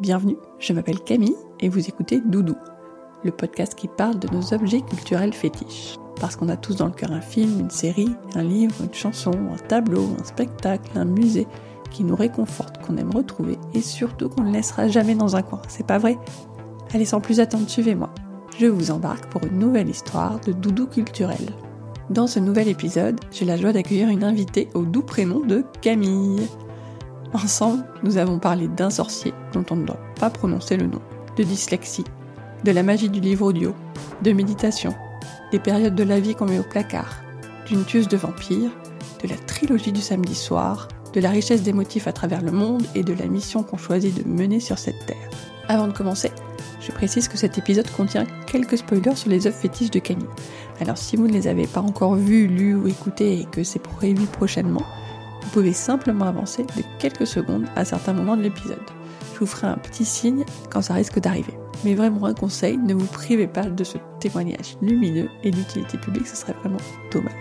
Bienvenue, je m'appelle Camille et vous écoutez Doudou, le podcast qui parle de nos objets culturels fétiches. Parce qu'on a tous dans le cœur un film, une série, un livre, une chanson, un tableau, un spectacle, un musée qui nous réconforte, qu'on aime retrouver et surtout qu'on ne laissera jamais dans un coin, c'est pas vrai? Allez, sans plus attendre, suivez-moi. Je vous embarque pour une nouvelle histoire de doudou culturel. Dans ce nouvel épisode, j'ai la joie d'accueillir une invitée au doux prénom de Camille. Ensemble, nous avons parlé d'un sorcier dont on ne doit pas prononcer le nom, de dyslexie, de la magie du livre audio, de méditation, des périodes de la vie qu'on met au placard, d'une tueuse de vampires, de la trilogie du samedi soir, de la richesse des motifs à travers le monde et de la mission qu'on choisit de mener sur cette terre. Avant de commencer, je précise que cet épisode contient quelques spoilers sur les œuvres fétiches de Camille. Alors si vous ne les avez pas encore vus, lus ou écoutés et que c'est prévu prochainement, vous pouvez simplement avancer de quelques secondes à certains moments de l'épisode. Je vous ferai un petit signe quand ça risque d'arriver. Mais vraiment un conseil, ne vous privez pas de ce témoignage lumineux et d'utilité publique, ce serait vraiment dommage.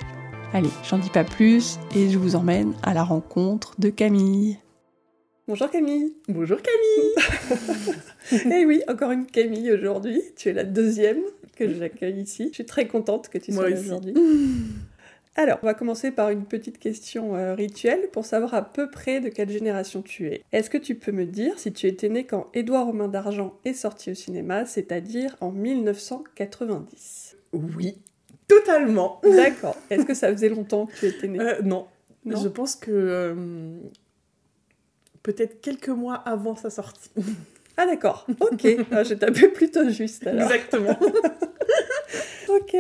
Allez, j'en dis pas plus et je vous emmène à la rencontre de Camille. Bonjour Camille Bonjour Camille Eh oui, encore une Camille aujourd'hui. Tu es la deuxième que j'accueille ici. Je suis très contente que tu sois là aujourd'hui. Alors, on va commencer par une petite question euh, rituelle pour savoir à peu près de quelle génération tu es. Est-ce que tu peux me dire si tu étais né quand Édouard Romain d'Argent est sorti au cinéma, c'est-à-dire en 1990 Oui, totalement. D'accord. Est-ce que ça faisait longtemps que tu étais né? Euh, non. Je pense que euh, peut-être quelques mois avant sa sortie. Ah d'accord, ok, ah, j'ai tapé plutôt juste alors. Exactement.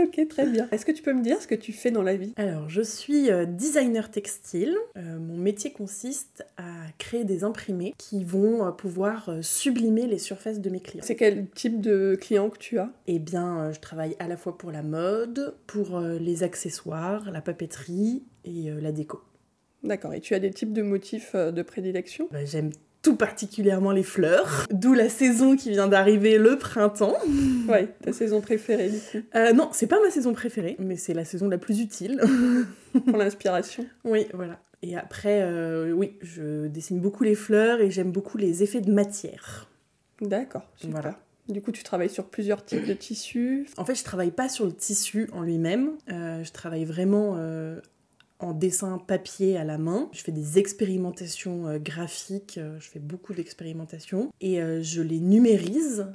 ok, très bien. Est-ce que tu peux me dire ce que tu fais dans la vie? Alors, je suis euh, designer textile. Euh, mon métier consiste à créer des imprimés qui vont euh, pouvoir sublimer les surfaces de mes clients. C'est quel type de client que tu as? Eh bien, je travaille à la fois pour la mode, pour les accessoires, la papeterie et la déco. D'accord, et tu as des types de motifs de prédilection? Bah, J'aime tout particulièrement les fleurs, d'où la saison qui vient d'arriver, le printemps. Ouais, ta saison préférée du coup. Euh, non, c'est pas ma saison préférée, mais c'est la saison la plus utile. Pour l'inspiration. Oui, voilà. Et après, euh, oui, je dessine beaucoup les fleurs et j'aime beaucoup les effets de matière. D'accord, Voilà. Du coup, tu travailles sur plusieurs types de tissus. En fait, je travaille pas sur le tissu en lui-même. Euh, je travaille vraiment en dessin papier à la main. Je fais des expérimentations euh, graphiques, euh, je fais beaucoup d'expérimentations et euh, je les numérise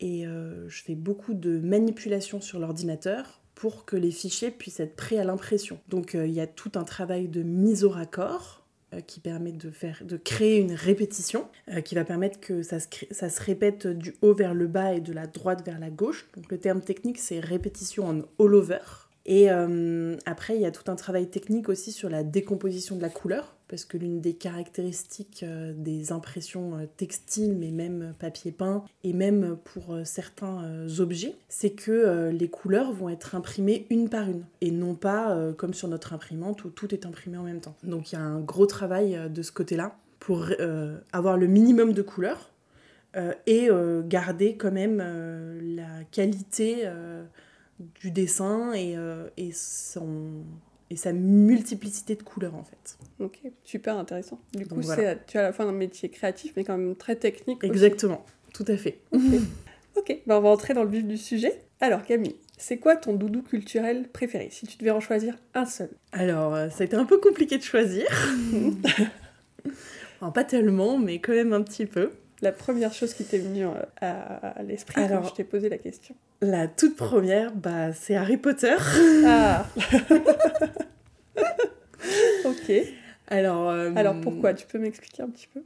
et je fais beaucoup de manipulations sur l'ordinateur pour que les fichiers puissent être prêts à l'impression. Donc il y a tout un travail de mise au raccord qui permet de, faire, de créer une répétition, qui va permettre que ça se, ça se répète du haut vers le bas et de la droite vers la gauche. Donc le terme technique c'est répétition en all-over. Et euh, après, il y a tout un travail technique aussi sur la décomposition de la couleur, parce que l'une des caractéristiques euh, des impressions euh, textiles, mais même papier peint, et même pour certains objets, c'est que les couleurs vont être imprimées une par une, et non pas comme sur notre imprimante où tout est imprimé en même temps. Donc il y a un gros travail de ce côté-là pour avoir le minimum de couleurs et garder quand même la qualité du dessin et, euh, et, son, et sa multiplicité de couleurs en fait. Ok, super intéressant. Du coup, tu as à la fois un métier créatif mais quand même très technique. Exactement, tout à fait. Ok, ben, on va entrer dans le vif du sujet. Alors Camille, c'est quoi ton doudou culturel préféré si tu devais en choisir un seul? Alors, euh, ça a été un peu compliqué de choisir. pas tellement, mais quand même un petit peu. La première chose qui t'est venue euh, à, l'esprit quand je t'ai posé la question la toute première, bah, c'est Harry Potter. Ah Ok. Alors, euh, Alors pourquoi? Tu peux m'expliquer un petit peu?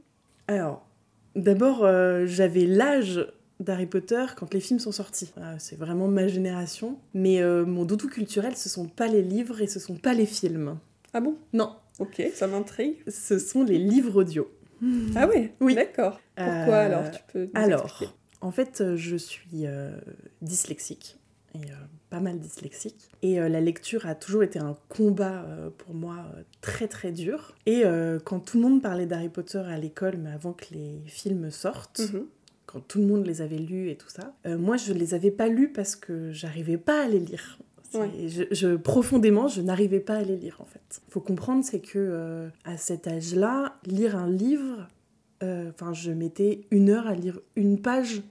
Alors, d'abord, euh, j'avais l'âge d'Harry Potter quand les films sont sortis. c'est vraiment ma génération. Mais euh, mon doudou culturel, ce sont pas les livres et ce sont pas les films. Ah bon? Non. Ok, ça m'intrigue. Ce sont les livres audio. Ah oui Oui. D'accord. Pourquoi alors Tu peux Alors, en fait, euh, je suis euh, dyslexique, et euh, pas mal dyslexique. Et la lecture a toujours été un combat pour moi très très dur. Et quand tout le monde parlait d'Harry Potter à l'école, mais avant que les films sortent, mhm. quand tout le monde les avait lus et tout ça, moi je les avais pas lus parce que j'arrivais pas à les lire. Je, profondément, je n'arrivais pas à les lire en fait. Il faut comprendre, c'est que à cet âge-là, lire un livre, euh, enfin, je mettais une heure à lire une page.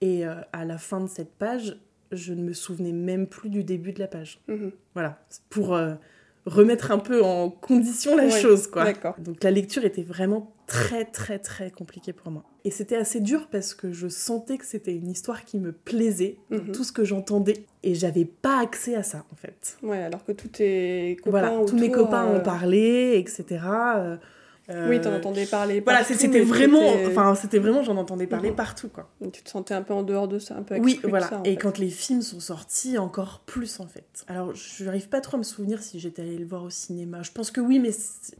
Et euh, à la fin de cette page, je ne me souvenais même plus du début de la page. Mhm. Voilà, pour euh, remettre un peu en condition la chose, quoi. D'accord. Donc la lecture était vraiment très très très compliquée pour moi. Et c'était assez dur parce que je sentais que c'était une histoire qui me plaisait, Mhm. tout ce que j'entendais, et j'avais pas accès à ça en fait. Ouais, alors que tous tes copains voilà, tous mes copains euh, en parlaient, etc. euh, Oui, t'en entendais parler. Voilà, c'était vraiment, enfin c'était vraiment, j'en entendais parler Mhm. partout quoi. Tu te sentais un peu en dehors de ça, un peu Oui, voilà. ça, et fait. quand les films sont sortis, encore plus en fait. Alors, je n'arrive pas trop à me souvenir si j'étais allée le voir au cinéma. Je pense que oui, mais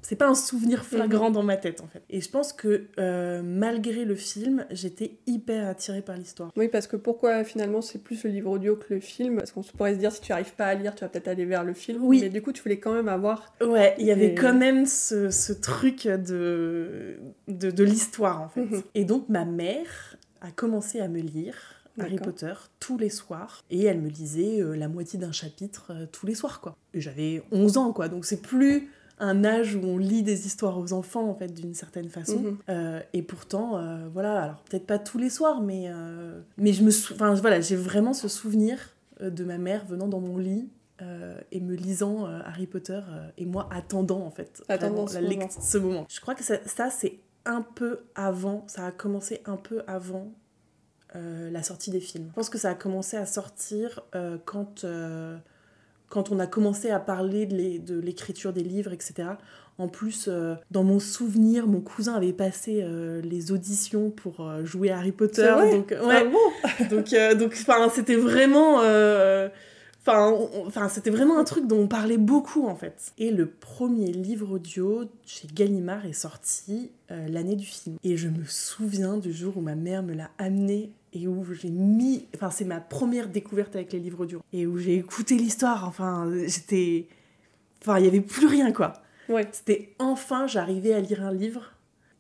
c'est pas un souvenir flagrant Mhm. dans ma tête en fait. Et je pense que euh, malgré le film, j'étais hyper attirée par l'histoire. Oui, parce que pourquoi finalement c'est plus le livre audio que le film? Parce qu'on pourrait se dire si tu arrives pas à lire, tu vas peut-être aller vers le film. Oui. Mais du coup, tu voulais quand même avoir. Ouais, il y avait Et- quand même ce, ce truc de, de, de l'histoire en fait. Mhm. Et donc ma mère a commencé à me lire Harry. Potter tous les soirs et elle me lisait euh, la moitié d'un chapitre euh, tous les soirs quoi. Et j'avais 11 ans quoi, donc c'est plus un âge où on lit des histoires aux enfants en fait d'une certaine façon. Mhm. Euh, et pourtant, voilà, alors peut-être pas tous les soirs, mais, mais je me enfin, voilà, j'ai vraiment ce souvenir de ma mère venant dans mon lit euh, et me lisant euh, Harry Potter euh, et moi attendant en fait Attendant ce moment. lect- ce moment. Je crois que ça, ça, c'est un peu avant, ça a commencé un peu avant la sortie des films. Je pense que ça a commencé à sortir quand, quand on a commencé à parler de l'é- de l'écriture des livres, etc. En plus, euh, dans mon souvenir, mon cousin avait passé euh, les auditions pour euh, jouer à Harry Potter. Vrai donc, Ah bon? Donc, donc, c'était vraiment, enfin, enfin, c'était vraiment un truc dont on parlait beaucoup en fait. Et le premier livre audio chez Gallimard est sorti euh, l'année du film. Et je me souviens du jour où ma mère me l'a amené et où j'ai mis, enfin, c'est ma première découverte avec les livres audio et où j'ai écouté l'histoire. Enfin, j'étais, enfin, il y avait plus rien quoi. Ouais. C'était enfin, j'arrivais à lire un livre.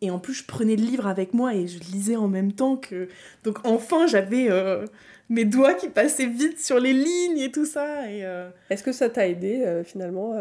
Et en plus, je prenais le livre avec moi et je lisais en même temps que. Donc, enfin, j'avais euh, mes doigts qui passaient vite sur les lignes et tout ça. Et, euh, Est-ce que ça t'a aidé euh, finalement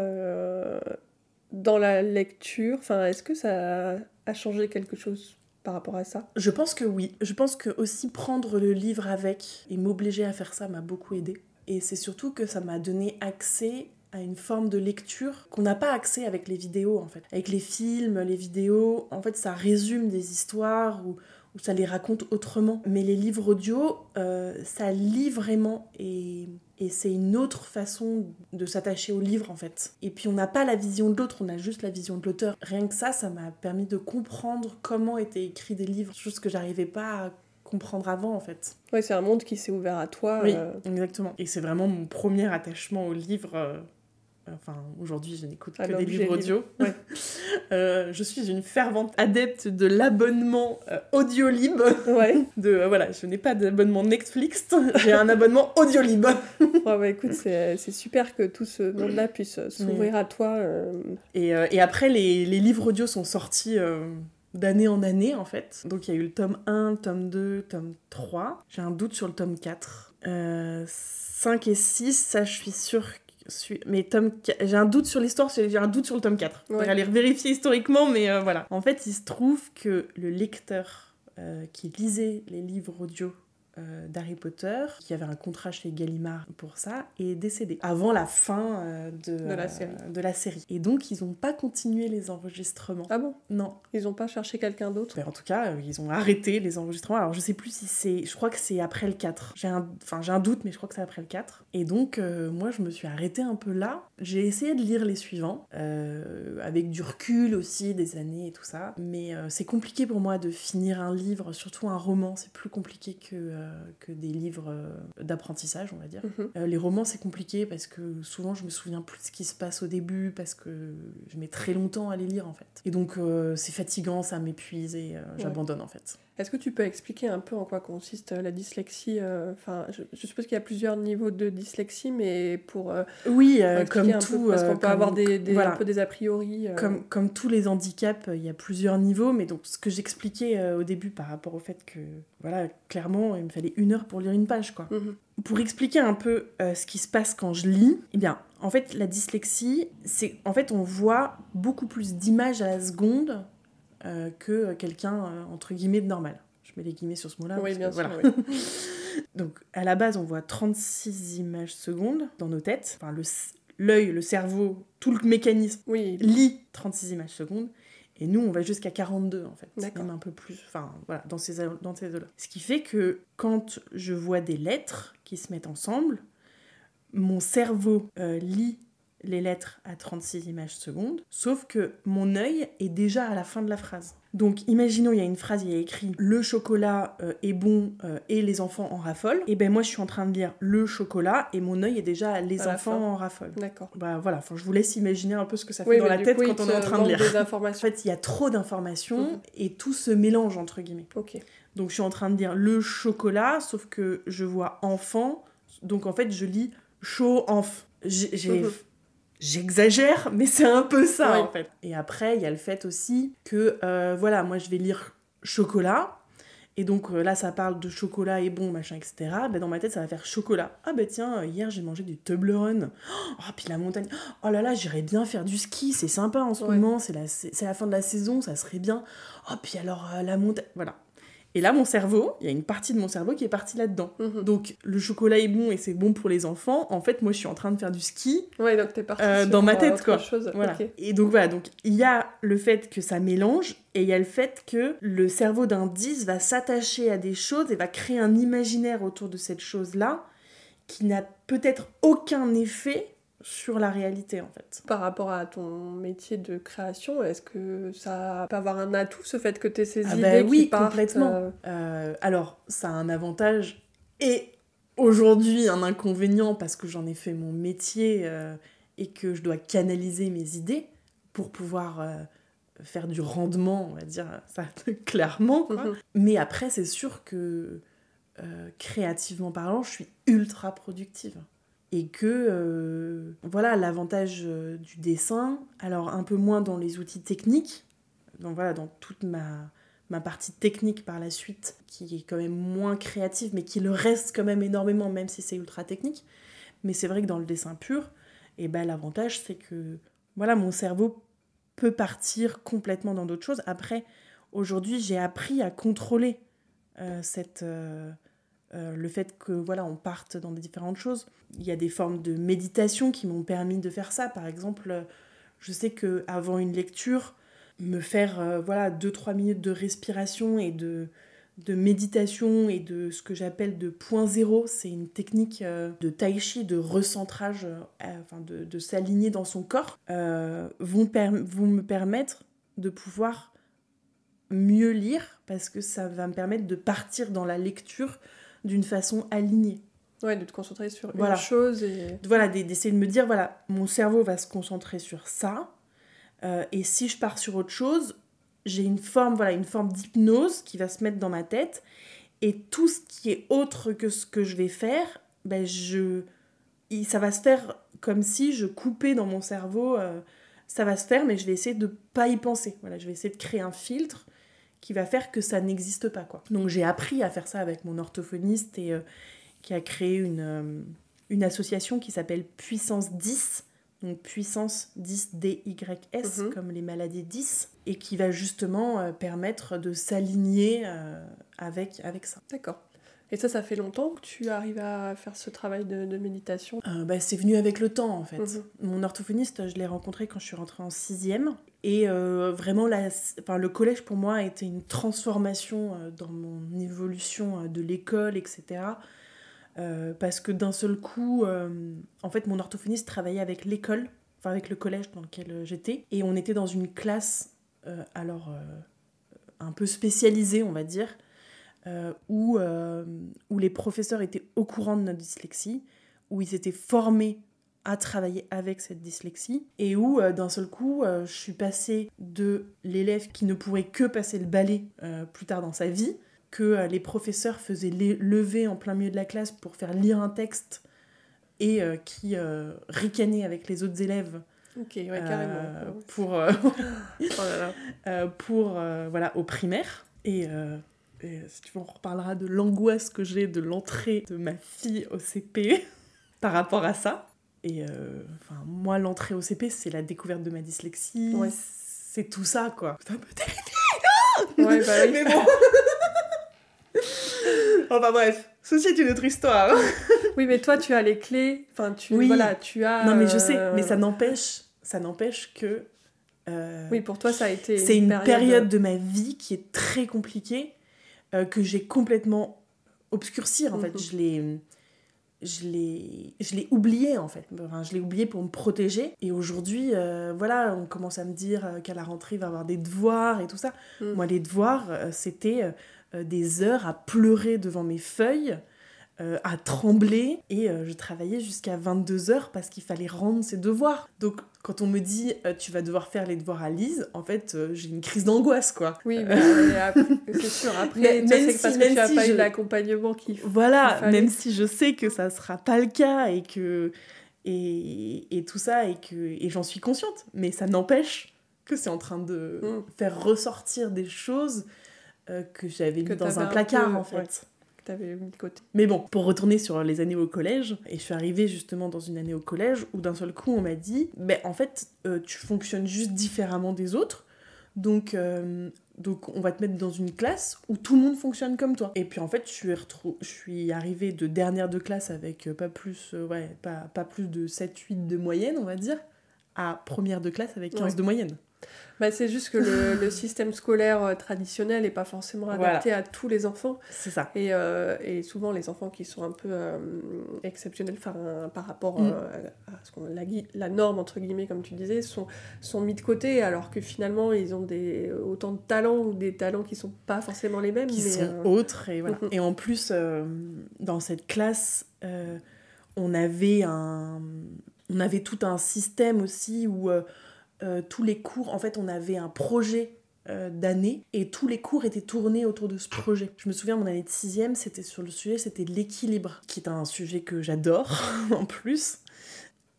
dans la lecture? Enfin, est-ce que ça a changé quelque chose par rapport à ça? Je pense que oui. Je pense que aussi prendre le livre avec et m'obliger à faire ça m'a beaucoup aidé. Et c'est surtout que ça m'a donné accès à une forme de lecture qu'on n'a pas accès avec les vidéos en fait. Avec les films, les vidéos, en fait ça résume des histoires ou, ou ça les raconte autrement. Mais les livres audio, euh, ça lit vraiment et, et c'est une autre façon de s'attacher au livre en fait. Et puis on n'a pas la vision de l'autre, on a juste la vision de l'auteur. Rien que ça, ça m'a permis de comprendre comment étaient écrits des livres, chose que j'arrivais pas à comprendre avant en fait. Oui, c'est un monde qui s'est ouvert à toi. Oui, euh, exactement. Et c'est vraiment mon premier attachement au livre. euh, Enfin, aujourd'hui, je n'écoute que des livres livre. audio. Ouais. Euh, je suis une fervente adepte de l'abonnement euh, Audiolib. Ouais. De, euh, voilà, je n'ai pas d'abonnement Netflix, j'ai un abonnement Audiolib. Ouais, bah, écoute, c'est c'est super que tout ce monde-là puisse euh, s'ouvrir à toi. euh, Et, euh, et après, les, les livres audio sont sortis euh, d'année en année, en fait. Donc, il y a eu le tome 1, tome 2, tome 3. J'ai un doute sur le tome 4. Euh, 5 et 6, ça, je suis sûre. Mais tome 4 j'ai un doute sur l'histoire, j'ai un doute sur le tome 4. On Ouais. va aller vérifier historiquement, mais euh, voilà. En fait, il se trouve que le lecteur euh, qui lisait les livres audio euh, d'Harry Potter, qui avait un contrat chez Gallimard pour ça, est décédé avant la fin euh, de, De la euh, série. de la série. Et donc, ils n'ont pas continué les enregistrements. Ah bon? Non. Ils ont pas cherché quelqu'un d'autre? Ben, en tout cas, euh, ils ont arrêté les enregistrements. Alors, je sais plus si c'est... Je crois que c'est après le 4. J'ai un... Enfin, j'ai un doute, mais je crois que c'est après le 4. Et donc, moi, je me suis arrêtée un peu là. J'ai essayé de lire les suivants, avec du recul aussi, des années et tout ça. Mais c'est compliqué pour moi de finir un livre, surtout un roman. C'est plus compliqué que, que des livres euh, d'apprentissage, on va dire. Mhm. Euh, les romans, c'est compliqué parce que souvent, je me souviens plus de ce qui se passe au début parce que je mets très longtemps à les lire en fait. Et donc, euh, c'est fatigant, ça m'épuise et euh, j'abandonne en fait. Est-ce que tu peux expliquer un peu en quoi consiste euh, la dyslexie euh, Enfin, je, je suppose qu'il y a plusieurs niveaux de dyslexie, mais pour euh, Oui, comme un peu, tout. parce qu'on peut avoir des, des- voilà. un peu des a priori. Comme, comme tous les handicaps, il y a plusieurs niveaux, mais donc ce que j'expliquais au début par rapport au fait que, voilà, clairement, il me fallait une heure pour lire une page, quoi. Mhm. Pour expliquer un peu euh, ce qui se passe quand je lis, eh bien, en fait, la dyslexie, c'est en fait, on voit beaucoup plus d'images à la seconde euh, que quelqu'un, euh, entre guillemets, de normal. Je mets les guillemets sur ce mot-là. Oui, bien que, sûr. voilà. oui. Donc, à la base, on voit 36 images secondes dans nos têtes. Enfin, l'œil, le cerveau, tout le mécanisme Oui, lit 36 images secondes. Et nous, on va jusqu'à 42, en fait. Même un peu plus. Enfin, voilà, dans ces, dans ces eaux-là. Ce qui fait que quand je vois des lettres qui se mettent ensemble, mon cerveau euh, lit les lettres à 36 images secondes, sauf que mon œil est déjà à la fin de la phrase. Donc imaginons, il y a une phrase, il y a écrit « le chocolat euh, est bon euh, et les enfants en raffolent », et ben moi je suis en train de lire « le chocolat » et mon œil est déjà « les À enfants en raffolent d'accord. » Bah voilà, enfin, je vous laisse imaginer un peu ce que ça fait Oui, dans la tête coup, quand on est en train de lire. des En informations. fait, il y a trop d'informations Mhm. et tout se mélange entre guillemets. Ok. Donc je suis en train de dire le chocolat, sauf que je vois enfant, donc en fait je lis chaud enf. J'ai- j'ai- Mhm. J'exagère, mais c'est un peu ça en fait. Et après, il y a le fait aussi que, euh, voilà, moi je vais lire chocolat, et donc euh, là ça parle de chocolat et bon, machin, etc. Ben, dans ma tête ça va faire chocolat. Ah ben tiens, hier j'ai mangé du Toblerone. Oh, puis la montagne. Oh là là, j'irais bien faire du ski, c'est sympa en ce Ouais. moment, c'est la, c'est la fin de la saison, ça serait bien. Oh, puis alors euh, la montagne. Voilà. Et là, mon cerveau, il y a une partie de mon cerveau qui est partie là-dedans. Mhm. Donc, le chocolat est bon et c'est bon pour les enfants. En fait, moi, je suis en train de faire du ski. Ouais, donc t'es parti Euh, dans ma euh, tête, quoi. chose. Voilà. Et donc, voilà. Donc, il y a le fait que ça mélange et il y a le fait que le cerveau d'un 10 va s'attacher à des choses et va créer un imaginaire autour de cette chose-là qui n'a peut-être aucun effet sur la réalité, en fait. Par rapport à ton métier de création, est-ce que ça peut avoir un atout, ce fait que tu ces Ah idées bah qui oui, partent, complètement. euh, Euh, alors, ça a un avantage et aujourd'hui un inconvénient parce que j'en ai fait mon métier euh, et que je dois canaliser mes idées pour pouvoir faire du rendement, on va dire ça clairement. quoi. Mhm. Mais après, c'est sûr que créativement parlant, je suis ultra productive. Et que, euh, voilà, l'avantage euh, du dessin, alors un peu moins dans les outils techniques, donc voilà, dans toute ma, ma partie technique par la suite, qui est quand même moins créative, mais qui le reste quand même énormément, même si c'est ultra technique. Mais c'est vrai que dans le dessin pur, et ben, l'avantage, c'est que voilà, mon cerveau peut partir complètement dans d'autres choses. Après, aujourd'hui, j'ai appris à contrôler euh, cette, euh, le fait que voilà, on parte dans des différentes choses. Il y a des formes de méditation qui m'ont permis de faire ça. Par exemple, euh, je sais que avant une lecture, me faire euh, voilà 2-3 minutes de respiration et de, de méditation et de ce que j'appelle de point zéro, c'est une technique de tai chi, de recentrage, enfin de, s'aligner dans son corps, vont, per- vont me permettre de pouvoir mieux lire parce que ça va me permettre de partir dans la lecture d'une façon alignée. Ouais, de te concentrer sur Voilà. une chose et. Voilà, d'e- d'essayer de me dire, voilà, mon cerveau va se concentrer sur ça, euh, et si je pars sur autre chose, j'ai une forme, voilà, une forme d'hypnose qui va se mettre dans ma tête, et tout ce qui est autre que ce que je vais faire, ben je, ça va se faire comme si je coupais dans mon cerveau, euh, ça va se faire, mais je vais essayer de pas y penser. Voilà, je vais essayer de créer un filtre qui va faire que ça n'existe pas, quoi. Donc j'ai appris à faire ça avec mon orthophoniste et euh, qui a créé une, euh, une association qui s'appelle Puissance 10, donc Puissance 10 DYS, Mhm. comme les maladies 10, et qui va justement euh, permettre de s'aligner avec, avec ça. D'accord. Et ça, ça fait longtemps que tu arrives à faire ce travail de, de méditation Euh, bah, c'est venu avec le temps en fait. Mhm. Mon orthophoniste, je l'ai rencontré quand je suis rentrée en sixième. Et euh, vraiment, la, enfin, le collège pour moi a été une transformation euh, dans mon évolution euh, de l'école, etc. Euh, parce que d'un seul coup, en fait, mon orthophoniste travaillait avec l'école, enfin avec le collège dans lequel j'étais. Et on était dans une classe, alors un peu spécialisée, on va dire, euh, où, euh, où les professeurs étaient au courant de notre dyslexie, où ils étaient formés à travailler avec cette dyslexie, et où euh, d'un seul coup, je suis passée de l'élève qui ne pourrait que passer le balai plus tard dans sa vie, que les professeurs faisaient les- lever en plein milieu de la classe pour faire lire un texte, et qui ricanait avec les autres élèves Ok, ouais, euh, carrément. pour, euh, Oh là là. euh, pour voilà, au primaire. Et, et si tu veux, on reparlera de l'angoisse que j'ai de l'entrée de ma fille au CP par rapport à ça. Et euh, enfin, moi, l'entrée au CP, c'est la découverte de ma dyslexie. Ouais. C'est tout ça, quoi. Me terrifie Ouais, bah oui. Mais bon. enfin bref, ceci est une autre histoire. oui, mais toi, tu as les clés. Enfin, tu, oui. voilà, tu as. Non, mais je sais, mais ça n'empêche, ça n'empêche que. Euh, oui, pour toi, ça a été. C'est une, période... de ma vie qui est très compliquée, euh, que j'ai complètement obscurcie. En fait, mhm. je l'ai je l'ai je l'ai oublié en fait enfin, je l'ai oublié pour me protéger et aujourd'hui euh, voilà on commence à me dire qu'à la rentrée il va y avoir des devoirs et tout ça mhm. moi les devoirs c'était des heures à pleurer devant mes feuilles euh, à trembler et euh, je travaillais jusqu'à 22 heures parce qu'il fallait rendre ses devoirs. Donc quand on me dit euh, tu vas devoir faire les devoirs à Lise, en fait j'ai une crise d'angoisse quoi. Oui, mais c'est sûr. Après, même si, parce que tu n'as pas eu l'accompagnement faut. Voilà, même si je sais que ça sera pas le cas et que et, et tout ça et que et j'en suis consciente, mais ça n'empêche que c'est en train de mm. faire ressortir des choses que j'avais mis dans un placard en fait mis de côté. Mais bon, pour retourner sur les années au collège, et je suis arrivée justement dans une année au collège où d'un seul coup on m'a dit, ben en fait euh, tu fonctionnes juste différemment des autres, donc euh, donc on va te mettre dans une classe où tout le monde fonctionne comme toi. Et puis en fait je suis, je suis arrivée de dernière de classe avec euh, pas plus, ouais, pas, pas plus de 7-8 de moyenne on va dire, à première de classe avec 15 de moyenne. Bah, c'est juste que le, le, système scolaire euh, traditionnel n'est pas forcément adapté à tous les enfants. C'est ça. Et, euh, et, souvent, les enfants qui sont un peu euh, exceptionnels par rapport mm. à, ce qu'on, la, la, norme, entre guillemets, comme tu disais, sont, sont mis de côté, alors que finalement, ils ont des, autant de talents ou des talents qui ne sont pas forcément les mêmes. Qui sont autres. Et, voilà. et en plus, dans cette classe, on, avait un, on avait tout un système aussi où euh, tous les cours, en fait, on avait un projet euh, d'année et tous les cours étaient tournés autour de ce projet. Je me souviens, mon année de sixième, c'était sur le sujet, c'était l'équilibre, qui est un sujet que j'adore en plus.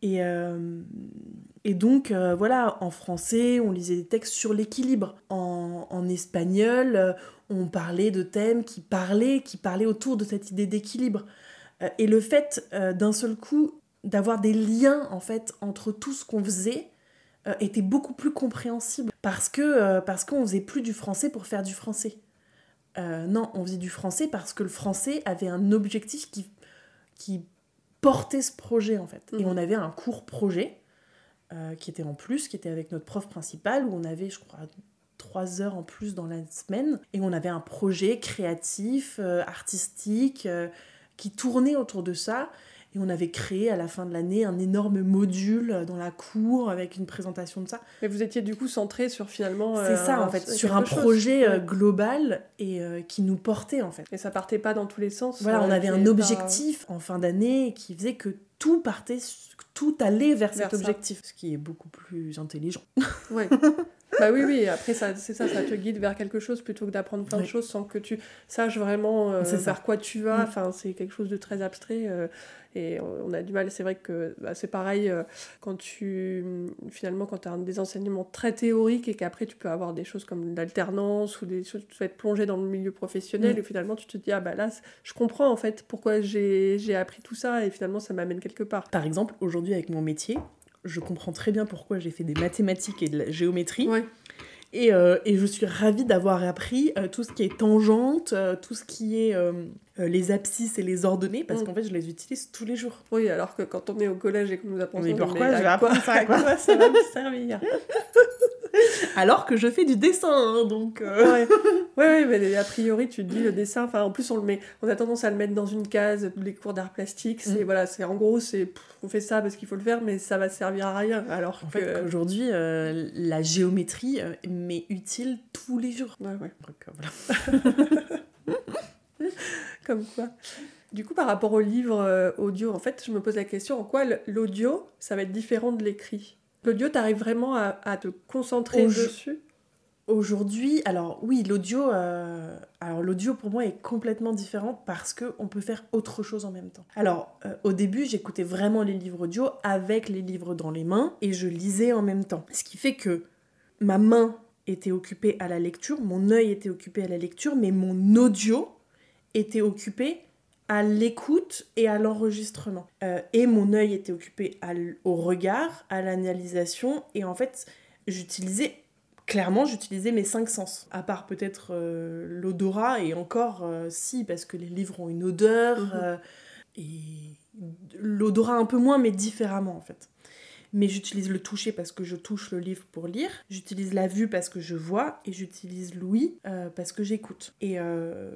Et, euh, et donc, voilà, en français, on lisait des textes sur l'équilibre. En, en, espagnol, on parlait de thèmes qui parlaient, qui parlaient autour de cette idée d'équilibre. et le fait d'un seul coup d'avoir des liens, en fait, entre tout ce qu'on faisait, euh, était beaucoup plus compréhensible parce que euh, parce qu'on faisait plus du français pour faire du français. Euh, non, on faisait du français parce que le français avait un objectif qui, qui portait ce projet en fait. Et mhm. on avait un cours projet qui était en plus, qui était avec notre prof principal où on avait, je crois, trois heures en plus dans la semaine et on avait un projet créatif, artistique qui tournait autour de ça et on avait créé à la fin de l'année un énorme module dans la cour avec une présentation de ça. Mais vous étiez du coup centré sur finalement. C'est ça en fait, sur un projet euh, global et euh, qui nous portait en fait. Et ça partait pas dans tous les sens. Voilà, on avait un objectif en fin d'année qui faisait que tout partait, tout allait vers, cet objectif. Ce qui est beaucoup plus intelligent. Ouais. bah oui, oui, après, ça, c'est ça, ça te guide vers quelque chose plutôt que d'apprendre plein de choses sans que tu saches vraiment euh, vers quoi tu vas. Mm. Enfin, c'est quelque chose de très abstrait. Et on a du mal, c'est vrai que bah, c'est pareil euh, quand tu, finalement, quand tu as des enseignements très théoriques et qu'après tu peux avoir des choses comme l'alternance ou des choses, tu vas être plongé dans le milieu professionnel mm. et finalement tu te dis, ah bah là, je comprends en fait pourquoi j'ai appris tout ça et finalement ça m'amène quelque part. Par exemple, aujourd'hui avec mon métier, je comprends très bien pourquoi j'ai fait des mathématiques et de la géométrie. Et, euh, et, je suis ravie d'avoir appris euh, tout ce qui est tangente, euh, tout ce qui est les abscisses et les ordonnées, parce mm. qu'en fait, je les utilise tous les jours. Oui, alors que quand on est au collège et qu'on nous apprend ça, mais pourquoi je vais apprendre ça À quoi ça va me servir? Alors que je fais du dessin, hein, donc. Ouais. ouais. mais a priori, tu te dis le dessin. Enfin, en plus, on le met. On a tendance à le mettre dans une case. Les cours d'art plastique, c'est mm. voilà, c'est en gros, c'est on fait ça parce qu'il faut le faire, mais ça va servir à rien. Alors en fait, aujourd'hui, euh, la géométrie euh, m'est utile tous les jours. Ouais, ouais. Donc, voilà. Comme quoi. Du coup, par rapport au livre euh, audio, en fait, je me pose la question en quoi l'audio, ça va être différent de l'écrit? L'audio, tu arrives vraiment à, à, te concentrer dessus? Aujourd'hui, alors oui, l'audio, euh, alors l'audio pour moi est complètement différent parce que on peut faire autre chose en même temps. Alors euh, au début, j'écoutais vraiment les livres audio avec les livres dans les mains et je lisais en même temps. Ce qui fait que ma main était occupée à la lecture, mon œil était occupé à la lecture, mais mon audio était occupé à l'écoute et à l'enregistrement. Euh, et mon œil était occupé au regard, à l'analysation et en fait, j'utilisais clairement, j'utilisais mes cinq sens. À part peut-être euh, l'odorat, et encore, euh, si, parce que les livres ont une odeur, euh, et l'odorat un peu moins, mais différemment en fait. Mais j'utilise le toucher parce que je touche le livre pour lire, j'utilise la vue parce que je vois, et j'utilise l'ouïe euh, parce que j'écoute. Et euh,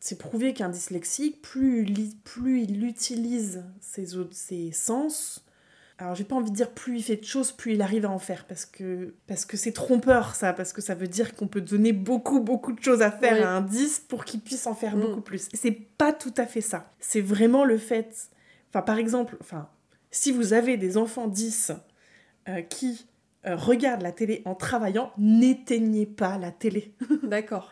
c'est prouvé qu'un dyslexique, plus, il plus il utilise ses, autres- ses sens, alors j'ai pas envie de dire plus il fait de choses, plus il arrive à en faire, parce que parce que c'est trompeur ça, parce que ça veut dire qu'on peut donner beaucoup beaucoup de choses à faire Oui. à un 10 pour qu'il puisse en faire Mm. beaucoup plus. C'est pas tout à fait ça. C'est vraiment le fait, enfin par exemple, enfin si vous avez des enfants 10 euh, qui euh, regardent la télé en travaillant, n'éteignez pas la télé. D'accord.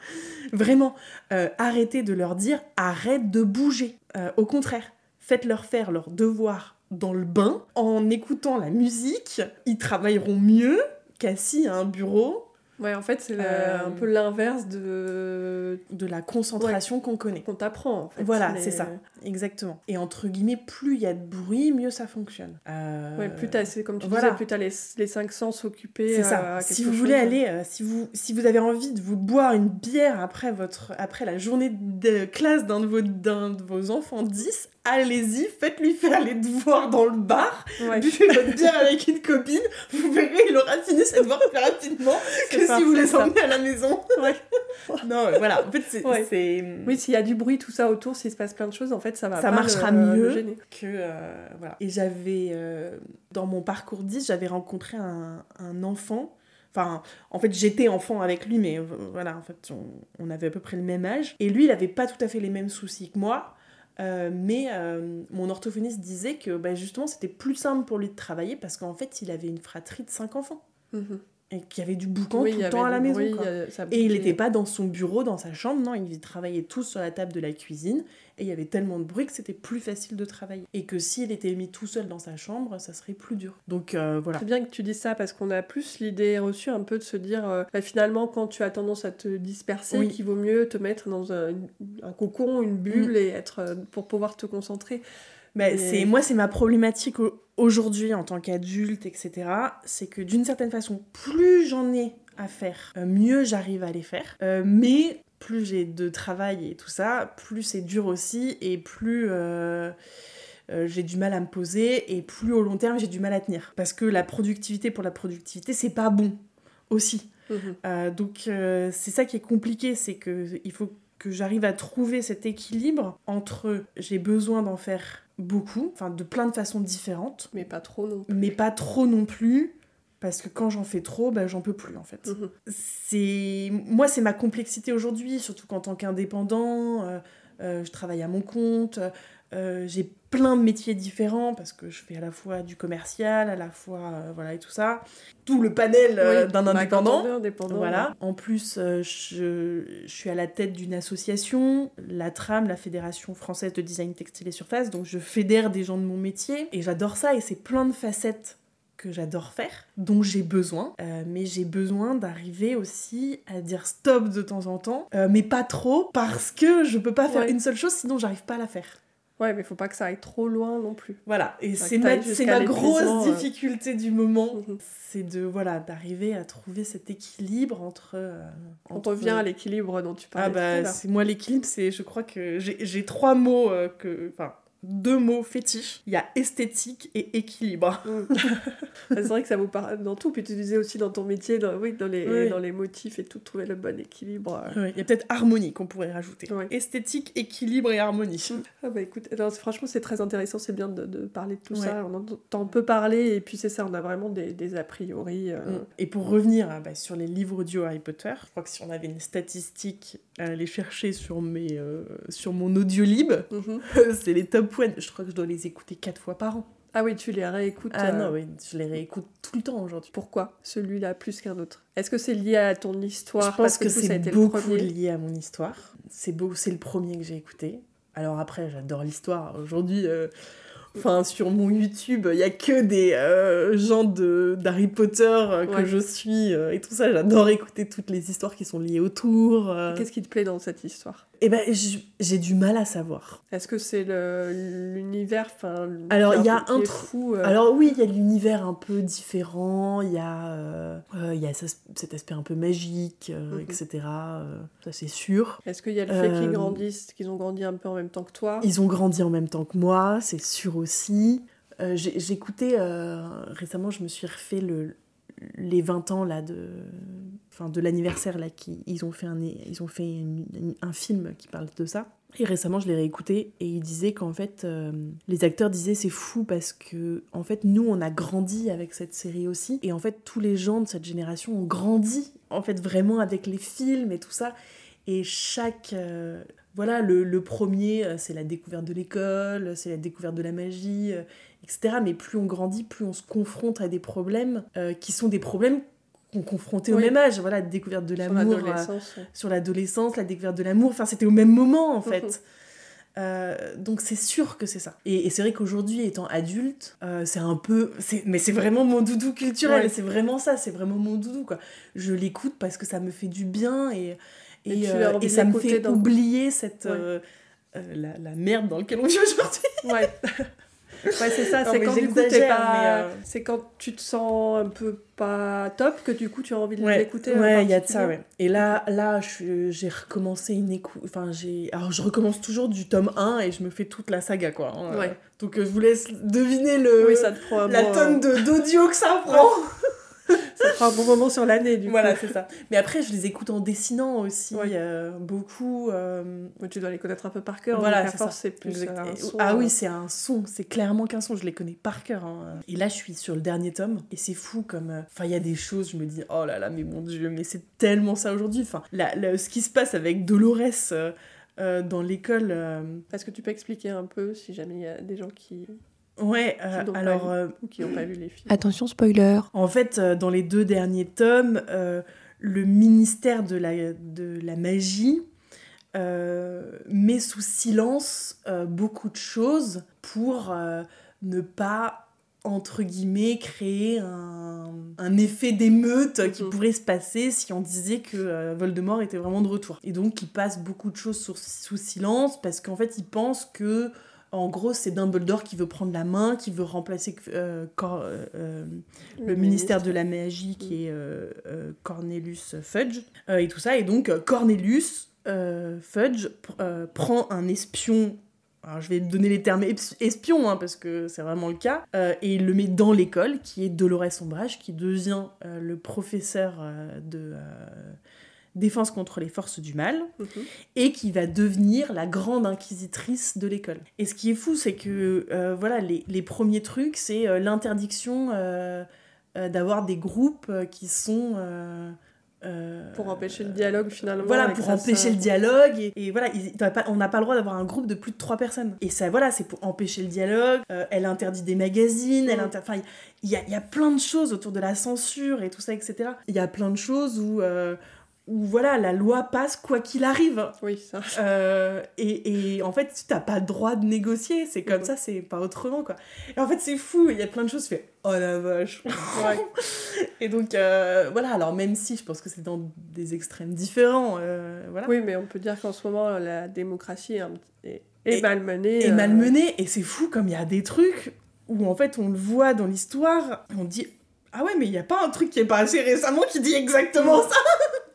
Vraiment, euh, arrêtez de leur dire arrête de bouger. Au contraire, faites-leur faire leurs devoirs dans le bain en écoutant la musique. Ils travailleront mieux qu'assis à un bureau Ouais, en fait, c'est Euh, un peu l'inverse de de la concentration qu'on connaît. qu'on t'apprend. En fait. Voilà, Mais- c'est ça. Exactement. Et entre guillemets, plus il y a de bruit, mieux ça fonctionne. Euh, Ouais, plus t'as, c'est comme tu voilà. disais, plus t'as les, les cinq sens occupés. C'est ça. à Si vous voulez aller, euh, si, vous, si vous avez envie de vous boire une bière après, votre, après la journée de classe d'un de, vos, de vos enfants 10, allez-y, faites-lui faire les devoirs dans le bar, Ouais. buvez votre bière avec une copine, vous verrez, il aura fini ses devoirs plus rapidement que si vous les emmenez à la maison. Ouais. non, voilà, en fait, c'est... Ouais. Oui, s'il y a du bruit, tout ça autour, s'il se passe plein de choses, en fait, ça va Ça pas marchera le- mieux. le que euh, voilà. Et j'avais euh, dans mon parcours 10, j'avais rencontré un, un enfant. Enfin, en fait, j'étais enfant avec lui, mais euh, voilà, en fait, on, on avait à peu près le même âge. Et lui, il avait pas tout à fait les mêmes soucis que moi. Euh, mais euh, mon orthophoniste disait que bah, justement c'était plus simple pour lui de travailler parce qu'en fait il avait une fratrie de 5 enfants Mhm. Et qu'il y avait du boucan Oui, tout il le temps à la maison. bruit, quoi. il y a- ça Et il n'était pas dans son bureau, dans sa chambre, non, ils travaillaient tous sur la table de la cuisine, et il y avait tellement de bruit que c'était plus facile de travailler. Et que s'il était mis tout seul dans sa chambre, ça serait plus dur. Donc euh, voilà. C'est bien que tu dises ça parce qu'on a plus l'idée reçue un peu de se dire euh, bah, finalement quand tu as tendance à te disperser, Oui. qu'il vaut mieux te mettre dans un, un cocon, une bulle Mm. et être euh, pour pouvoir te concentrer. Bah, c'est Moi, c'est ma problématique au- aujourd'hui en tant qu'adulte, etc. C'est que d'une certaine façon, plus j'en ai à faire, euh, mieux j'arrive à les faire. Euh, mais plus j'ai de travail et tout ça, plus c'est dur aussi, et plus... euh, euh, j'ai du mal à me poser et plus au long terme j'ai du mal à tenir parce que la productivité pour la productivité c'est pas bon aussi Mhm. euh, donc c'est ça qui est compliqué, c'est que il faut que j'arrive à trouver cet équilibre entre j'ai besoin d'en faire beaucoup, enfin de plein de façons différentes, Mais pas trop non. mais pas trop non plus. Parce que quand j'en fais trop, bah, j'en peux plus en fait. Mhm. C'est moi, c'est ma complexité aujourd'hui, surtout qu'en tant qu'indépendant, euh, euh, je travaille à mon compte, euh, j'ai plein de métiers différents parce que je fais à la fois du commercial, à la fois euh, voilà et tout ça, tout le panel euh, Oui, d'un bah, indépendant. Voilà. En plus, euh, je, je suis à la tête d'une association, la TRAM, la Fédération française de design textile et surface. Donc, je fédère des gens de mon métier et j'adore ça. Et c'est plein de facettes que j'adore faire, dont j'ai besoin. Euh, mais j'ai besoin d'arriver aussi à dire stop de temps en temps, euh, mais pas trop, parce que je peux pas faire Ouais. une seule chose, sinon j'arrive pas à la faire. Ouais, mais faut pas que ça aille trop loin non plus. Voilà, et c'est ma, grosse euh. difficulté du moment, Mhm. c'est de voilà d'arriver à trouver cet équilibre entre. euh, On revient à l'équilibre dont tu parlais. Ah bah c'est moi l'équilibre, c'est je crois que j'ai j'ai trois mots euh, que enfin deux mots fétiches. Il y a esthétique et équilibre. Mm. c'est vrai que ça vous parle dans tout. Puis tu disais aussi dans ton métier, dans, oui, dans, les, Oui. dans les motifs et tout, trouver le bon équilibre. euh. Il y a peut-être harmonie qu'on pourrait rajouter. Esthétique, équilibre et harmonie. Ah bah écoute, franchement c'est très intéressant, c'est bien de, de parler de tout Ouais. ça, on entend peu parler et puis c'est ça, on a vraiment des, des a priori. euh, Mm. Et pour revenir ah bah, sur les livres audio Harry Potter, je crois que si on avait une statistique à aller chercher sur, mes, euh, sur mon audiolib, mhm. c'est les top one. Je crois que je dois les écouter quatre fois par an. Ah oui, tu les réécoutes. Ah euh, non, oui, je les réécoute tout le temps aujourd'hui. Pourquoi? Celui-là plus qu'un autre Est-ce que c'est lié à ton histoire? Je pense parce que, a c'est beaucoup lié à mon histoire. C'est beau, c'est le premier que j'ai écouté. Alors après, j'adore l'histoire. Aujourd'hui, euh, enfin sur mon YouTube, il y a que des euh, gens de d'Harry Potter euh, que Ouais. je suis euh, et tout ça. J'adore écouter toutes les histoires qui sont liées autour. euh. Qu'est-ce qui te plaît dans cette histoire? Eh ben, j'ai du mal à savoir. Est-ce que c'est le- l'univers enfin, Alors, il y a un est tr- fou. euh, Alors oui, il y a l'univers un peu différent, il y a, euh, euh, il y a ce- cet aspect un peu magique, euh, Mhm. etc. ça c'est sûr. Est-ce qu'il y a le fait qu'ils grandissent, qu'ils ont grandi un peu en même temps que toi? Ils ont grandi en même temps que moi, c'est sûr aussi. J'ai j'ai écouté euh, récemment, je me suis refait le, les 20 ans là de, de l'anniversaire là qui ils ont fait un ils ont fait un film qui parle de ça. Et récemment, je l'ai réécouté et il disait qu'en fait, euh, les acteurs disaient c'est fou parce que en fait nous on a grandi avec cette série aussi et en fait tous les gens de cette génération ont grandi en fait vraiment avec les films et tout ça et chaque euh, voilà, le, premier, euh, c'est la découverte de l'école, c'est la découverte de la magie, etc. Mais plus on grandit, plus on se confronte à des problèmes qui sont des problèmes qu'on confrontait au Oui. même âge. Voilà, la découverte de sur l'amour, euh, ouais. sur l'adolescence, la découverte de l'amour. Enfin, c'était au même moment, en fait. Euh, donc c'est sûr que c'est ça. Et, et c'est vrai qu'aujourd'hui, étant adulte, euh, c'est un peu... Mais c'est vraiment mon doudou culturel. Ouais. C'est vraiment ça, c'est vraiment mon doudou, quoi. Je l'écoute parce que ça me fait du bien et, Et euh, ça me fait oublier cette... Ouais. la, la merde dans laquelle on vit aujourd'hui. Ouais. ouais, c'est ça, c'est quand du coup t'es pas. euh, C'est quand tu te sens un peu pas top que du coup tu as envie de Ouais, l'écouter. en ouais, il y a de ça, ouais. Et là, là, j'ai recommencé une écoute. Enfin, j'ai. Alors, je recommence toujours du tome 1 et je me fais toute la saga, quoi. hein. Ouais. Donc, euh, je vous laisse deviner le. Oui, ça te prend la bon, tonne de- d'audio que ça prend. Ça prend un bon moment sur l'année du Voilà, coup. c'est ça. Mais après, je les écoute en dessinant aussi, Ouais. euh, beaucoup. euh, tu dois les connaître un peu par cœur. Voilà, c'est ça. c'est plus exact- euh, un son, ah euh, oui, c'est un son, c'est clairement qu'un son, je les connais par cœur. hein. Et là, je suis sur le dernier tome, et c'est fou comme. euh, Enfin, il y a des choses, je me dis, oh là là, mais mon dieu, mais c'est tellement ça aujourd'hui. Enfin, la- la- ce qui se passe avec Dolores euh, euh, dans l'école. euh, Est-ce que tu peux expliquer un peu si jamais il y a des gens qui Ouais, euh, Qui n'ont pas alors. euh, ou qui n'ont pas vu les films Attention spoiler. En fait, euh, dans les deux derniers tomes, euh, le ministère de la, de la magie euh, met sous silence euh, beaucoup de choses pour euh, ne pas, entre guillemets, créer un, un effet d'émeute qui Mhm. pourrait se passer si on disait que euh, Voldemort était vraiment de retour. Et donc, il passe beaucoup de choses sur- sous silence parce qu'en fait, il pense que en gros, c'est Dumbledore qui veut prendre la main, qui veut remplacer euh, Cor- euh, euh, le ministère de la magie qui est euh, euh, Cornelius Fudge et tout ça. Et donc, Cornelius Fudge pr- prend un espion. Alors, je vais donner les termes espion, hein, parce que c'est vraiment le cas, et il le met dans l'école, qui est Dolores Ombrage, qui devient le professeur de défense contre les forces du mal Mhm. et qui va devenir la grande inquisitrice de l'école. Et ce qui est fou, c'est que euh, voilà, les, les premiers trucs, c'est euh, l'interdiction euh, d'avoir des groupes qui sont Pour empêcher le dialogue finalement. voilà, pour ça empêcher le dialogue. Et, et voilà, ils- on n'a pas le droit d'avoir un groupe de plus de trois personnes. Et ça, voilà, c'est pour empêcher le dialogue. Elle interdit des magazines. Elle Mm. inter... Enfin, il y y a plein de choses autour de la censure et tout ça, etc. Il y a plein de choses où, où voilà, la loi passe quoi qu'il arrive. Oui, ça. Euh, et, et en fait, tu n'as pas le droit de négocier. C'est comme Mhm. ça, c'est pas autrement, quoi. Et en fait, c'est fou. Il y a plein de choses. Tu fais, oh la vache. Ouais. Et donc, euh, voilà. Alors, même si je pense que c'est dans des extrêmes différents, euh, voilà. Oui, mais on peut dire qu'en ce moment, la démocratie est, est, est Et- malmenée. Et euh, malmené. Et c'est fou comme il y a des trucs où, en fait, on le voit dans l'histoire. On dit, ah ouais, mais il n'y a pas un truc qui est passé récemment qui dit exactement ça.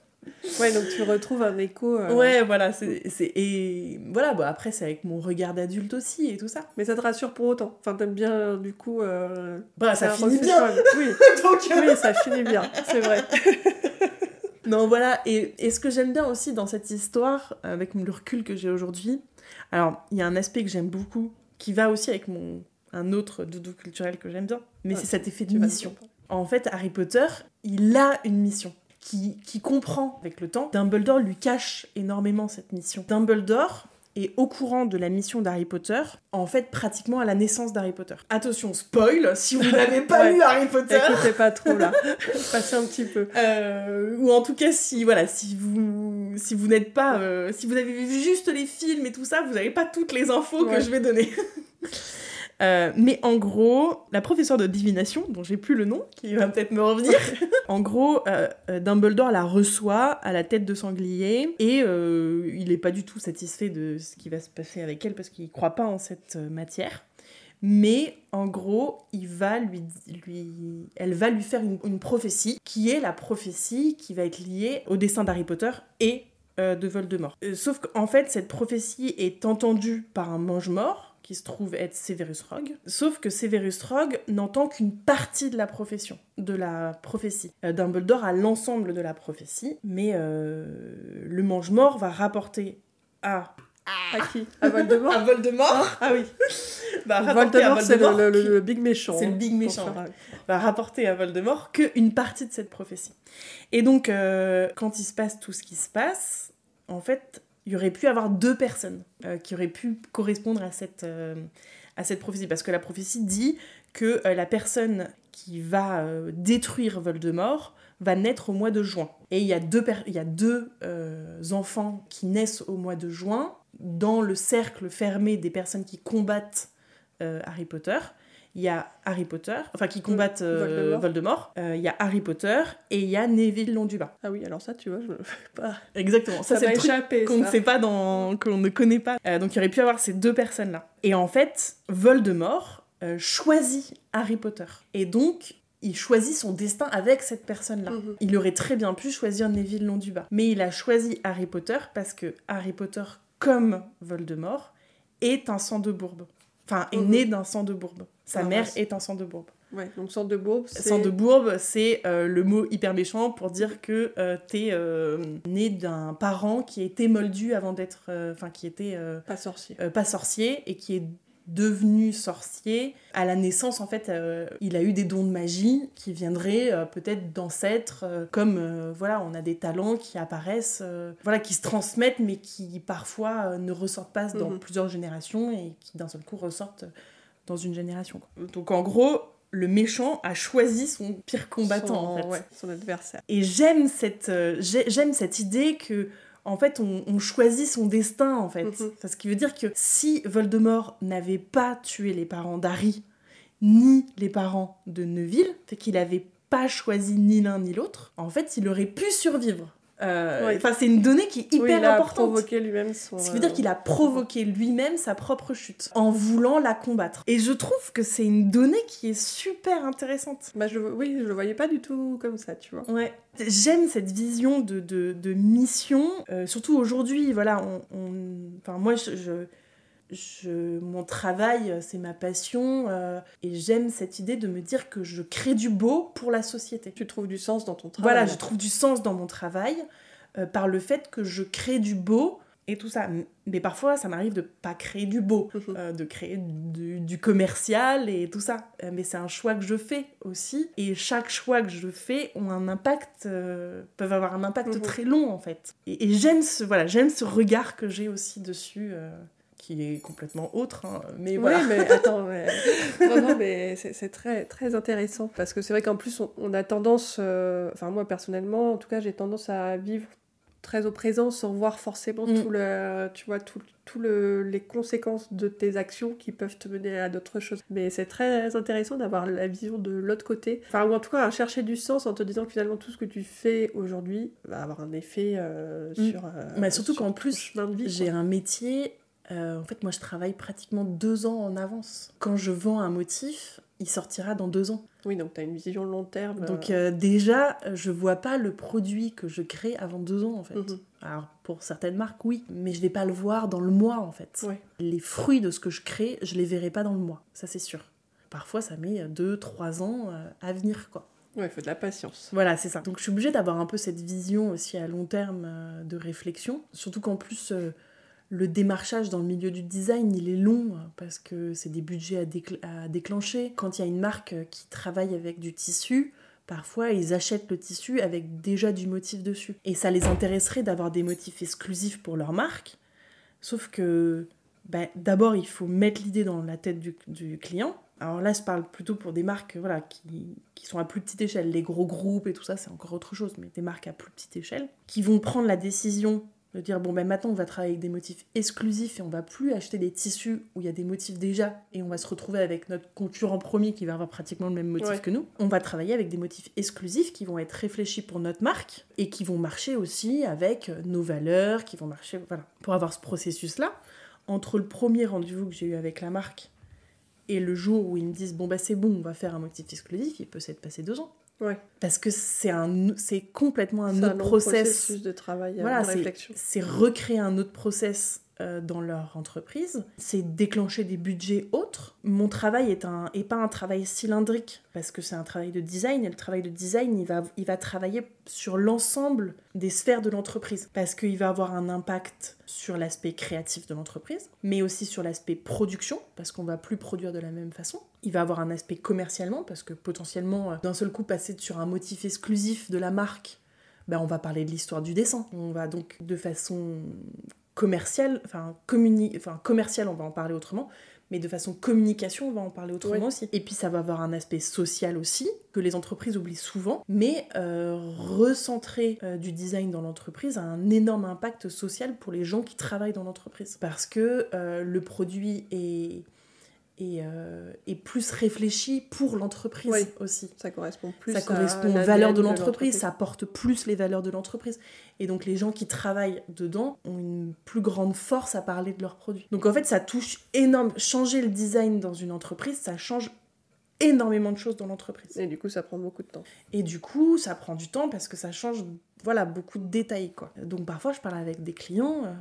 Ouais, donc tu retrouves un écho. euh, Ouais, voilà. c'est Et voilà, bon, après, c'est avec mon regard d'adulte aussi et tout ça. Mais ça te rassure pour autant. Enfin, t'aimes bien, du coup. euh, Bah, ça finit bien. Oui, Donc, euh, oui, ça finit bien, c'est vrai. Non, voilà. Et, et ce que j'aime bien aussi dans cette histoire, avec le recul que j'ai aujourd'hui, alors, il y a un aspect que j'aime beaucoup, qui va aussi avec mon un autre doudou culturel que j'aime bien, mais Ouais, c'est cet effet de mission. En fait, Harry Potter, il a une mission qui, qui comprend avec le temps. Dumbledore lui cache énormément cette mission. Dumbledore est au courant de la mission d'Harry Potter, en fait, pratiquement à la naissance d'Harry Potter. Attention, spoil, si vous n'avez pas Ouais. lu Harry Potter, Écoutez pas trop là. Passez un petit peu. euh, ou en tout cas, si voilà, si vous si vous n'êtes pas, euh, si vous avez vu juste les films et tout ça, vous n'avez pas toutes les infos Ouais. que je vais donner. Euh, mais en gros, la professeure de divination, dont j'ai plus le nom, qui va peut-être me revenir, en gros, euh, euh, Dumbledore la reçoit à la tête de sanglier et il n'est pas du tout satisfait de ce qui va se passer avec elle parce qu'il ne croit pas en cette matière. Mais en gros, il va lui, lui, elle va lui faire une, une prophétie qui est la prophétie qui va être liée au dessin d'Harry Potter et de Voldemort. sauf qu'en fait, cette prophétie est entendue par un mange-mort qui se trouve être Severus Rogue. Sauf que Severus Rogue n'entend qu'une partie de la profession, de la prophétie. Euh, Dumbledore a l'ensemble de la prophétie, mais euh, le mange-mort va rapporter à à qui? À Voldemort À Voldemort Ah oui. bah, Voldemort, c'est le, big méchant. C'est le big méchant. Va rapporter à Voldemort qu'une partie de cette prophétie. Et donc, euh, quand il se passe tout ce qui se passe, en fait, il y aurait pu avoir deux personnes euh, qui auraient pu correspondre à cette, euh, à cette prophétie. Parce que la prophétie dit que euh, la personne qui va détruire Voldemort va naître au mois de juin. Et il y a deux, il y a deux enfants qui naissent au mois de juin dans le cercle fermé des personnes qui combattent Harry Potter il y a Harry Potter, enfin qui combattent euh, Voldemort, euh, il y a Harry Potter et il y a Neville Londubat. Ah oui, alors ça, tu vois, je ne pas. Exactement, ça, c'est le truc qu'on ne sait pas, dans... qu'on ne connaît pas. Euh, donc il aurait pu avoir ces deux personnes-là. Et en fait, Voldemort choisit Harry Potter. Et donc, il choisit son destin avec cette personne-là. Mhm. Il aurait très bien pu choisir Neville Londubat. Mais il a choisi Harry Potter parce que Harry Potter, comme Voldemort, est un sang de bourbe. Enfin, est mhm. né d'un sang de bourbe. Sa ah, mère est un sang de bourbe. Ouais, donc sang de bourbe, c'est... Sang de bourbe, c'est euh, le mot hyper méchant pour dire que euh, t'es euh, né d'un parent qui a été moldu avant d'être... Enfin, qui était... pas sorcier. pas sorcier, et qui est devenu sorcier. À la naissance, en fait, il a eu des dons de magie qui viendraient peut-être d'ancêtres, comme, voilà, on a des talents qui apparaissent, voilà, qui se transmettent, mais qui parfois ne ressortent pas dans mhm. plusieurs générations, et qui d'un seul coup ressortent dans une génération. Donc en gros, le méchant a choisi son pire combattant, en fait. son adversaire. Et j'aime cette, euh, j'aime cette idée que en fait, on, choisit son destin, en fait. Mm Ce qui veut dire que si Voldemort n'avait pas tué les parents d'Harry, ni les parents de Neville, fait qu'il n'avait pas choisi ni l'un ni l'autre, en fait, il aurait pu survivre. Euh, c'est une donnée qui est hyper il a importante. provoqué lui-même son. Ce qui veut dire qu'il a provoqué lui-même sa propre chute en voulant la combattre. Et je trouve que c'est une donnée qui est super intéressante. Bah, je, oui, je le voyais pas du tout comme ça, tu vois. Ouais. J'aime cette vision de, de, de mission, euh, surtout aujourd'hui. Voilà, on, Enfin, moi, je je, mon travail, c'est ma passion euh, et j'aime cette idée de me dire que je crée du beau pour la société. Tu trouves du sens dans ton travail Voilà, je trouve du sens dans mon travail euh, par le fait que je crée du beau et tout ça. Mais parfois, ça m'arrive de pas créer du beau, euh, de créer du, commercial et tout ça. mais c'est un choix que je fais aussi. Et chaque choix que je fais ont un impact, peuvent avoir un impact très long en fait. Et, et j'aime ce, voilà, j'aime ce regard que j'ai aussi dessus qui est complètement autre. Hein. Mais voilà. Oui, mais attends, non, non, mais c'est très, très intéressant parce que c'est vrai qu'en plus, on, a tendance, euh, enfin, moi personnellement, en tout cas, j'ai tendance à vivre très au présent sans voir forcément mm. tout le, tu vois, tout, tout le, les conséquences de tes actions qui peuvent te mener à d'autres choses. Mais c'est très intéressant d'avoir la vision de l'autre côté. Enfin, ou en tout cas, à chercher du sens en te disant que finalement tout ce que tu fais aujourd'hui va avoir un effet euh, mm. sur. Euh, mais surtout qu'en plus, j'ai un métier euh, en fait, moi, je travaille pratiquement deux ans en avance. Quand je vends un motif, il sortira dans deux ans. Oui, donc tu as une vision long terme. Donc euh, déjà, je vois pas le produit que je crée avant deux ans, en fait. Mhm. Alors, pour certaines marques, oui, mais je vais pas le voir dans le mois, en fait. Les fruits de ce que je crée, je les verrai pas dans le mois, ça c'est sûr. Parfois, ça met deux, trois ans euh, à venir, quoi. Ouais, il faut de la patience. Voilà, c'est ça. Donc je suis obligée d'avoir un peu cette vision aussi à long terme de réflexion. Surtout qu'en plus, le démarchage dans le milieu du design, il est long parce que c'est des budgets à, déclencher. Quand il y a une marque qui travaille avec du tissu, parfois ils achètent le tissu avec déjà du motif dessus. Et ça les intéresserait d'avoir des motifs exclusifs pour leur marque. Sauf que ben, d'abord, il faut mettre l'idée dans la tête du, client. Alors là, je parle plutôt pour des marques voilà, qui, qui, sont à plus petite échelle. Les gros groupes et tout ça, c'est encore autre chose, mais des marques à plus petite échelle, qui vont prendre la décision De dire, bon, ben maintenant, on va travailler avec des motifs exclusifs et on va plus acheter des tissus où il y a des motifs déjà et on va se retrouver avec notre concurrent premier qui va avoir pratiquement le même motif Ouais. que nous. On va travailler avec des motifs exclusifs qui vont être réfléchis pour notre marque et qui vont marcher aussi avec nos valeurs, qui vont marcher, voilà. Pour avoir ce processus-là, entre le premier rendez-vous que j'ai eu avec la marque et le jour où ils me disent, bon, bah c'est bon, on va faire un motif exclusif, il peut s'être passé deux ans. Ouais. Parce que c'est un, c'est complètement un autre process. processus de travail, euh, Voilà, de c'est- réflexion. C'est recréer un autre process dans leur entreprise. C'est déclencher des budgets autres. Mon travail est, un, est pas un travail cylindrique parce que c'est un travail de design et le travail de design, il va, il va travailler sur l'ensemble des sphères de l'entreprise parce qu'il va avoir un impact sur l'aspect créatif de l'entreprise, mais aussi sur l'aspect production parce qu'on va plus produire de la même façon. Il va avoir un aspect commercialement parce que potentiellement, euh, d'un seul coup, passer sur un motif exclusif de la marque ben, on va parler de l'histoire du dessin. On va donc de façon commerciale, enfin, communi- enfin commerciale, on va en parler autrement, mais de façon communication, on va en parler autrement Ouais. aussi. Et puis ça va avoir un aspect social aussi, que les entreprises oublient souvent, mais euh, recentrer euh, du design dans l'entreprise a un énorme impact social pour les gens qui travaillent dans l'entreprise. Parce que euh, le produit est, est, euh, est plus réfléchi pour l'entreprise Oui. aussi Ça correspond plus ça à correspond aux valeurs de l'entreprise, ça porte plus les valeurs de l'entreprise. Et donc les gens qui travaillent dedans ont une plus grande force à parler de leurs produits. Donc en fait, ça touche énorme. Changer le design dans une entreprise, ça change énormément de choses dans l'entreprise. Et du coup, ça prend beaucoup de temps. Et du coup, ça prend du temps parce que ça change voilà, beaucoup de détails. Quoi. Donc parfois, je parle avec des clients, euh,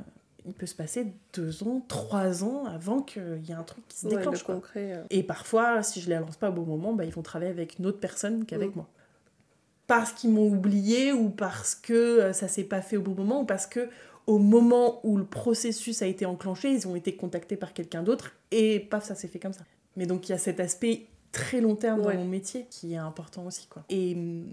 il peut se passer deux ans, trois ans avant qu'il y ait un truc qui se déclenche. concret. euh, Et parfois, si je les lance pas au bon moment, bah, ils vont travailler avec une autre personne qu'avec Mm. moi. Parce qu'ils m'ont oublié ou parce que euh, ça s'est pas fait au bon moment ou parce que au moment où le processus a été enclenché, ils ont été contactés par quelqu'un d'autre et paf, ça s'est fait comme ça. Mais donc il y a cet aspect très long terme Ouais. dans mon métier qui est important aussi quoi. Et hum,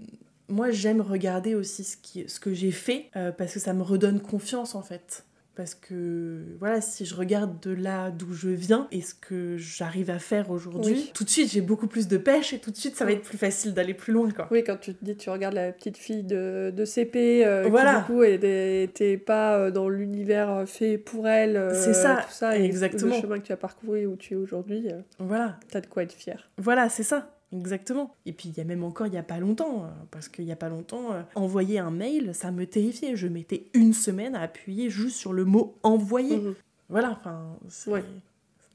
moi j'aime regarder aussi ce, qui, ce que j'ai fait euh, parce que ça me redonne confiance en fait. Parce que voilà, si je regarde de là d'où je viens et ce que j'arrive à faire aujourd'hui, Oui. tout de suite j'ai beaucoup plus de pêche et tout de suite ça va être plus facile d'aller plus loin quoi. Oui, quand tu te dis, tu regardes la petite fille de, de CP, euh, Voilà. qui du coup n'était pas euh, dans l'univers euh, fait pour elle, euh, C'est ça, tout ça, et exactement. le chemin que tu as parcouru et où tu es aujourd'hui, euh, Voilà, t'as de quoi être fier. Voilà, c'est ça, exactement. Et puis il y a même encore il y a pas longtemps, euh, parce qu'il y a pas longtemps, euh, envoyer un mail, ça me terrifiait. Je mettais une semaine à appuyer juste sur le mot envoyer. Mhm. Voilà, enfin, c'est Ouais.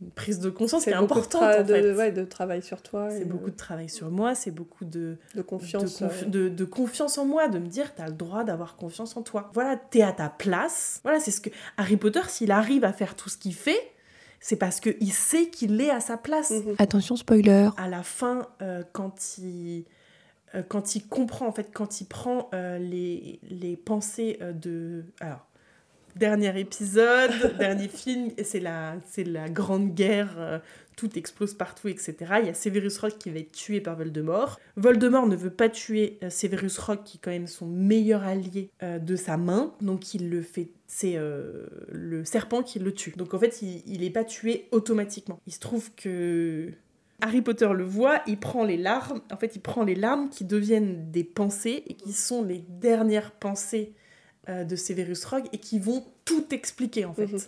une prise de conscience qui est de, importante tra- en de, ouais, de travail sur toi. C'est beaucoup de travail sur moi, c'est beaucoup de, de confiance. de, confi- de- de confiance en moi, de me dire t'as le droit d'avoir confiance en toi. Voilà, t'es à ta place. Voilà, c'est ce que Harry Potter, s'il arrive à faire tout ce qu'il fait, c'est parce qu'il sait qu'il est à sa place. mhm. Attention spoiler. à la fin, euh, quand il euh, quand il comprend, en fait, quand il prend euh, les, les pensées euh, de... Alors, dernier épisode, dernier film, et c'est la, c'est la grande guerre, euh, tout explose partout, etc. Il y a Severus Rock qui va être tué par Voldemort. Voldemort ne veut pas tuer euh, Severus Rock, qui est quand même son meilleur allié euh, de sa main, donc il le fait... C'est euh, le serpent qui le tue. Donc en fait, il, il est pas tué automatiquement. Il se trouve que Harry Potter le voit, il prend les larmes, en fait il prend les larmes qui deviennent des pensées et qui sont les dernières pensées de Severus Rogue et qui vont tout expliquer en fait. Mhm.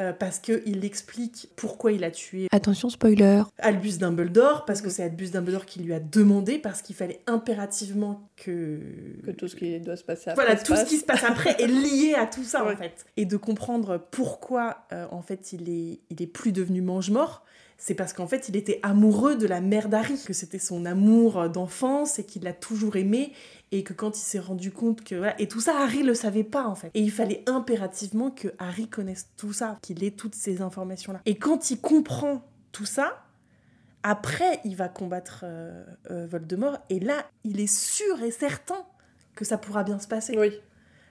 Euh, parce qu'il explique pourquoi il a tué Attention spoiler. Albus Dumbledore, parce que c'est Albus Dumbledore qui lui a demandé, parce qu'il fallait impérativement que... Que tout ce qui doit se passer après. Voilà, tout ce qui se passe après est lié à tout ça Ouais. en fait. Et de comprendre pourquoi euh, en fait il est, il est plus devenu mange-mort, c'est parce qu'en fait il était amoureux de la mère d'Harry, que c'était son amour d'enfance et qu'il l'a toujours aimé et que quand il s'est rendu compte que voilà et tout ça Harry le savait pas en fait. Et il fallait impérativement que Harry connaisse tout ça, qu'il ait toutes ces informations là. Et quand il comprend tout ça, après, il va combattre euh, euh, Voldemort, et là, il est sûr et certain que ça pourra bien se passer. Oui,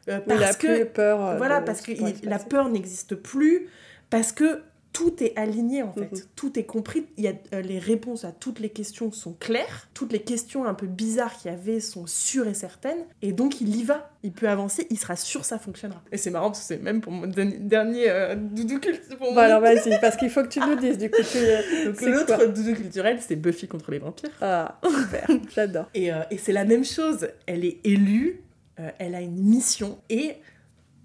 Euh, il a parce que, plus peur. voilà, parce ce que il- la peur n'existe plus, parce que tout est aligné en fait, Mhm. tout est compris. Il y a, euh, les réponses à toutes les questions sont claires, toutes les questions un peu bizarres qu'il y avait sont sûres et certaines, et donc il y va, il peut avancer, il sera sûr ça fonctionnera. Et c'est marrant parce que c'est même pour mon dernier, dernier euh, doudou culte. pour Bon, moi. alors vas-y, parce qu'il faut que tu nous dises, du coup, tu... L'autre doudou culturel, c'est Buffy contre les vampires. Ah, super, j'adore. Et, euh, et c'est la même chose. Elle est élue, euh, elle a une mission et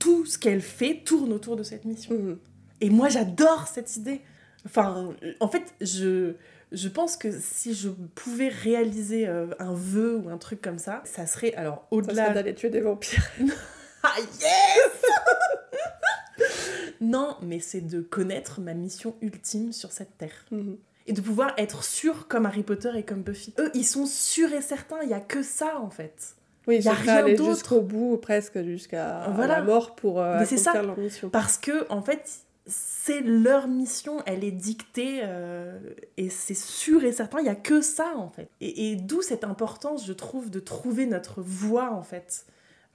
tout ce qu'elle fait tourne autour de cette mission. Mhm. Et moi, j'adore cette idée. Enfin, en fait, je, je pense que si je pouvais réaliser euh, un vœu ou un truc comme ça, ça serait, alors, au-delà... d'aller tuer des vampires. Ah yes Non, mais c'est de connaître ma mission ultime sur cette terre. Mhm. Et de pouvoir être sûr comme Harry Potter et comme Buffy. Eux, ils sont sûrs et certains, il y a que ça en fait. Oui, Y ils a rien d'autre. jusqu'au bout, presque jusqu'à Voilà. la mort pour euh, accomplir ça. leur mission. Parce que, en fait, c'est leur mission, elle est dictée euh, et c'est sûr et certain, il y a que ça en fait. Et, et d'où cette importance, je trouve, de trouver notre voie en fait.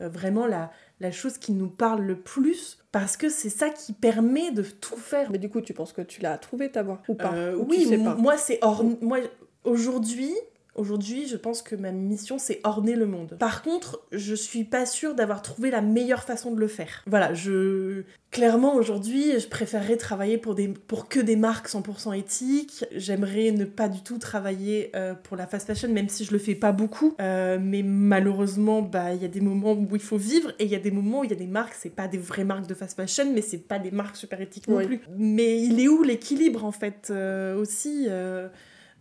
Euh, vraiment la, la chose qui nous parle le plus, parce que c'est ça qui permet de tout faire. Mais du coup, tu penses que tu l'as trouvé ta voix ou pas? Euh, Ou oui, tu sais pas? moi c'est hors. Moi aujourd'hui, aujourd'hui, je pense que ma mission c'est orner le monde. Par contre, je suis pas sûre d'avoir trouvé la meilleure façon de le faire. Voilà, je clairement aujourd'hui, je préférerais travailler pour des pour que des marques 100% éthiques. J'aimerais ne pas du tout travailler euh, pour la fast fashion, même si je le fais pas beaucoup. Euh, mais malheureusement, bah il y a des moments où il faut vivre et il y a des moments où il y a des marques, c'est pas des vraies marques de fast fashion, mais c'est pas des marques super éthiques non Oui. plus. Mais il est où l'équilibre en fait euh, aussi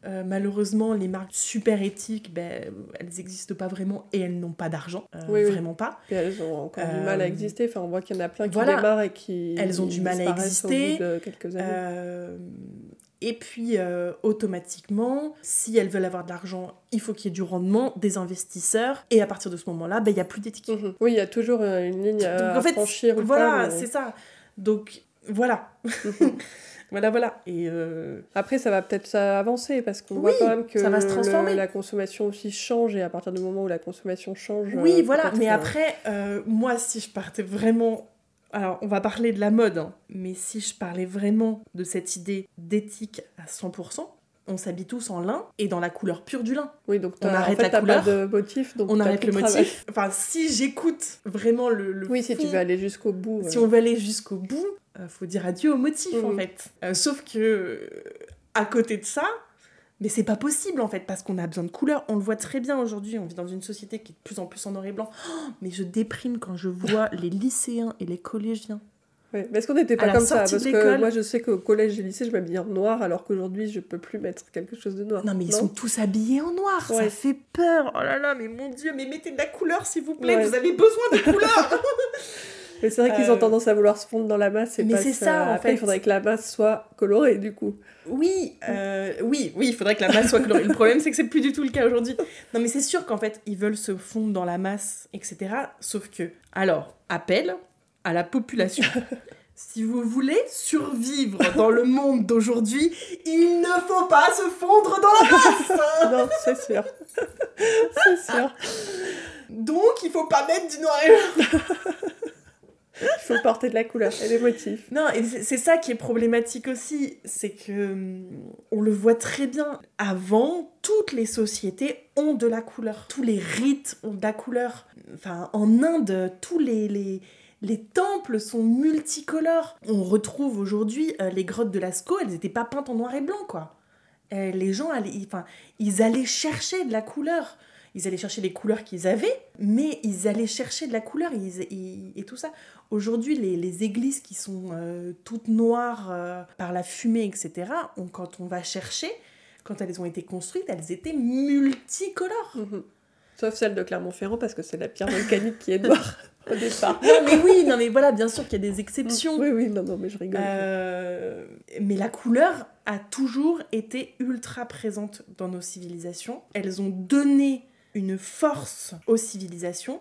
euh, euh, malheureusement, les marques super éthiques, ben, elles n'existent pas vraiment et elles n'ont pas d'argent. Euh, Oui, oui. vraiment pas. Puis elles ont encore du Euh, mal à exister. Enfin, on voit qu'il y en a plein qui voilà. démarrent et qui. Elles ont du mal à disparaissent au exister. bout de quelques années. Euh, et puis, euh, automatiquement, si elles veulent avoir de l'argent, il faut qu'il y ait du rendement, des investisseurs. Et à partir de ce moment-là, ben, il n'y a plus d'éthique. Mhm. Oui, il y a toujours euh, une ligne à, Donc, en fait, franchir ou Voilà, mais- c'est ça. Donc, voilà. Voilà, voilà. Et euh, Après, ça va peut-être ça avancer parce qu'on Oui, voit quand même que ça va se le- transformer. la consommation aussi change et à partir du moment où la consommation change. Oui, euh, voilà, mais après, euh, moi, si je partais vraiment... Alors, on va parler de la mode, hein, mais si je parlais vraiment de cette idée d'éthique à 100%, on s'habille tous en lin et dans la couleur pure du lin. Oui, donc on en arrête fait, la t'as pas couleur, de motif, donc on arrête le travail. motif. Enfin, si j'écoute vraiment le, le Oui, si tu veux aller jusqu'au bout. si on veut aller jusqu'au bout, euh, faut dire adieu au motif, en fait. Euh, sauf que, euh, à côté de ça... Mais c'est pas possible en fait, parce qu'on a besoin de couleurs. On le voit très bien aujourd'hui, on vit dans une société qui est de plus en plus en noir et blanc. Oh, mais je déprime quand je vois les lycéens et les collégiens Mais est-ce qu'on n'était pas comme ça Parce que moi, je sais qu'au collège et lycée, je m'habillais en noir, alors qu'aujourd'hui, je peux plus mettre quelque chose de noir. Non, mais ils sont tous habillés en noir, ça fait peur. Oh là là, mais mon dieu, mais mettez de la couleur s'il vous plaît, Ouais. vous avez besoin de couleur. Mais c'est vrai qu'ils Euh, ont tendance à vouloir se fondre dans la masse. Et Mais c'est ça, en Après, fait. il faudrait que la masse soit colorée, du coup. oui, euh, oui, oui, il faudrait que la masse soit colorée. Le problème, c'est que c'est plus du tout le cas aujourd'hui. Non, mais c'est sûr qu'en fait, ils veulent se fondre dans la masse, etc. Sauf que, alors, appel à la population. Si vous voulez survivre dans le monde d'aujourd'hui, il ne faut pas se fondre dans la masse. non, c'est sûr. c'est sûr. Donc, il faut pas mettre du noir et blanc. Il faut porter de la couleur et des motifs. Non, et c'est ça qui est problématique aussi, c'est que hum, on le voit très bien. Avant, toutes les sociétés ont de la couleur. Tous les rites ont de la couleur. Enfin, en Inde, tous les, les, les temples sont multicolores. On retrouve aujourd'hui euh, les grottes de Lascaux, elles n'étaient pas peintes en noir et blanc, quoi. Euh, les gens allaient, ils- ils allaient chercher de la couleur. Ils allaient chercher les couleurs qu'ils avaient, mais ils allaient chercher de la couleur ils- et tout ça. Aujourd'hui, les, les églises qui sont euh, toutes noires par la fumée, etc., quand on va chercher, quand elles ont été construites, elles étaient multicolores. Sauf celle de Clermont-Ferrand, parce que c'est la pierre volcanique qui est noire au départ. Non, mais oui, non, mais voilà, bien sûr qu'il y a des exceptions. Oui, oui, non, non, mais je rigole. Euh, mais la couleur a toujours été ultra présente dans nos civilisations. Elles ont donné une force aux civilisations.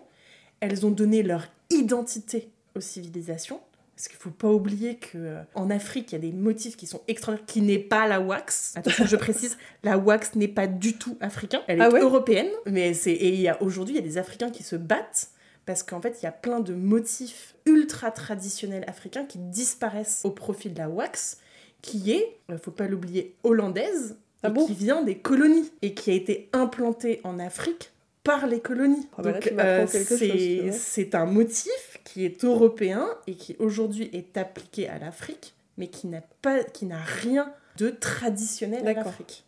Elles ont donné leur identité aux civilisations. Parce qu'il faut pas oublier que euh, en Afrique, il y a des motifs qui sont extraordinaires, qui n'est pas la wax. Attention, je précise, la wax n'est pas du tout africain. Elle est Ah ouais? européenne. Mais c'est et il aujourd'hui, il y a des Africains qui se battent parce qu'en fait, il y a plein de motifs ultra traditionnels africains qui disparaissent au profit de la wax, qui est, euh, faut pas l'oublier, hollandaise, Ah bon? qui vient des colonies, et qui a été implantée en Afrique par les colonies. Ah bah Donc euh, c'est un motif qui est européen et qui aujourd'hui est appliqué à l'Afrique, mais qui n'a pas, qui n'a rien de traditionnel à l'Afrique.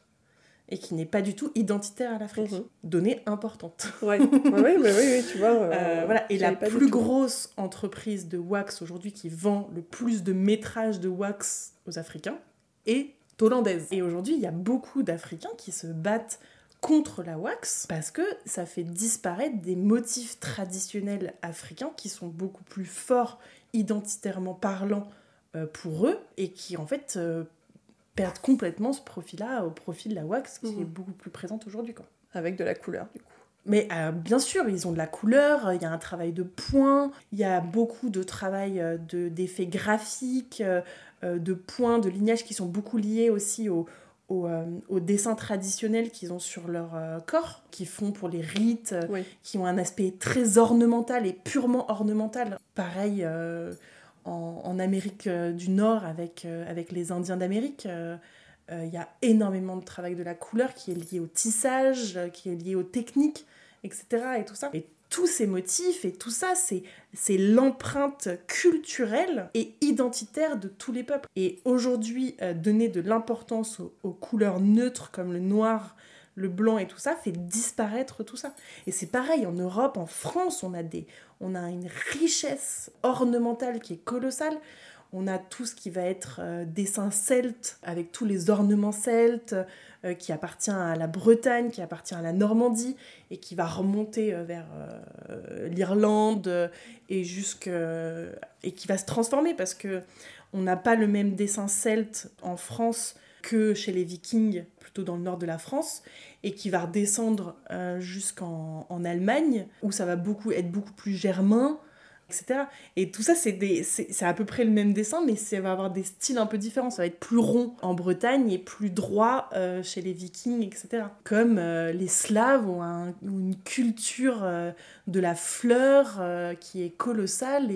et qui n'est pas du tout identitaire à l'Afrique. Mhm. Donnée importante. Ouais, ouais, mais oui, oui, tu vois. euh, Euh, voilà. Et la plus grosse entreprise de wax aujourd'hui qui vend le plus de métrages de wax aux Africains est hollandaise. Et aujourd'hui, il y a beaucoup d'Africains qui se battent contre la wax parce que ça fait disparaître des motifs traditionnels africains qui sont beaucoup plus forts identitairement parlant euh, pour eux et qui en fait euh, perdent complètement ce profil-là au profit de la wax qui Mhm. est beaucoup plus présente aujourd'hui. quoi. Avec de la couleur, du coup. Mais euh, bien sûr, ils ont de la couleur, il y a un travail de points, il y a beaucoup de travail de- d'effets graphiques, de points, de lignages qui sont beaucoup liés aussi au, au, euh, au dessin traditionnel qu'ils ont sur leur euh, corps, qui font pour les rites, euh, Oui. qui ont un aspect très ornemental et purement ornemental. Pareil euh, en, en Amérique du Nord avec, avec les Indiens d'Amérique. Il y a énormément de travail de la couleur qui est lié au tissage, qui est lié aux techniques, etc. Et tout ça. Et tous ces motifs et tout ça, c'est l'empreinte culturelle et identitaire de tous les peuples. Et aujourd'hui, euh, donner de l'importance aux, aux couleurs neutres comme le noir, le blanc et tout ça fait disparaître tout ça. Et c'est pareil en Europe, en France, on a des, on a une richesse ornementale qui est colossale. On a tout ce qui va être euh, dessin celte, avec tous les ornements celtes, euh, qui appartient à la Bretagne, qui appartient à la Normandie, et qui va remonter euh, vers euh, l'Irlande, et, jusque, et qui va se transformer, parce que on n'a pas le même dessin celte en France que chez les Vikings, plutôt dans le nord de la France, et qui va redescendre jusqu'en en Allemagne, où ça va beaucoup, être beaucoup plus germain, etc. Et tout ça, c'est à peu près le même dessin, mais ça va avoir des styles un peu différents. Ça va être plus rond en Bretagne et plus droit euh, chez les Vikings, etc. Comme euh, les Slaves ont, un- ont une culture euh, de la fleur qui est colossale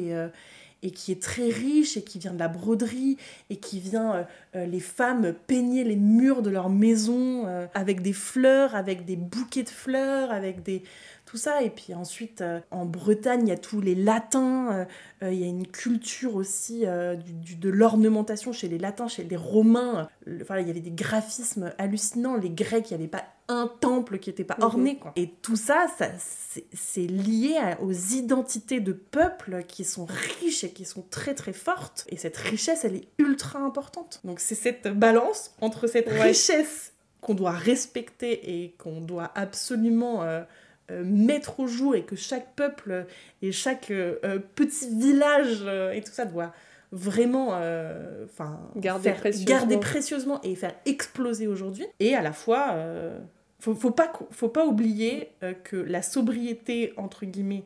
et, qui est très riche et qui vient de la broderie et qui vient, les femmes peigner les murs de leur maison avec des fleurs, avec des bouquets de fleurs, avec des tout ça. Et puis ensuite, euh, en Bretagne, il y a tous les latins, euh, euh, il y a une culture aussi du- du- de l'ornementation chez les latins, chez les romains. Enfin, il y avait des graphismes hallucinants. Les grecs, il n'y avait pas un temple qui n'était pas Mhm. orné. Quoi. Et tout ça, ça c'est- lié à- aux identités de peuples qui sont riches et qui sont très très fortes. Et cette richesse, elle est ultra importante. Donc c'est cette balance entre cette Ouais. richesse qu'on doit respecter et qu'on doit absolument euh, mettre au jour et que chaque peuple et chaque euh, euh, petit village euh, et tout ça doit vraiment euh, enfin Garder précieusement. garder précieusement et faire exploser aujourd'hui. Et à la fois euh, faut, faut pas faut pas oublier euh, que la sobriété entre guillemets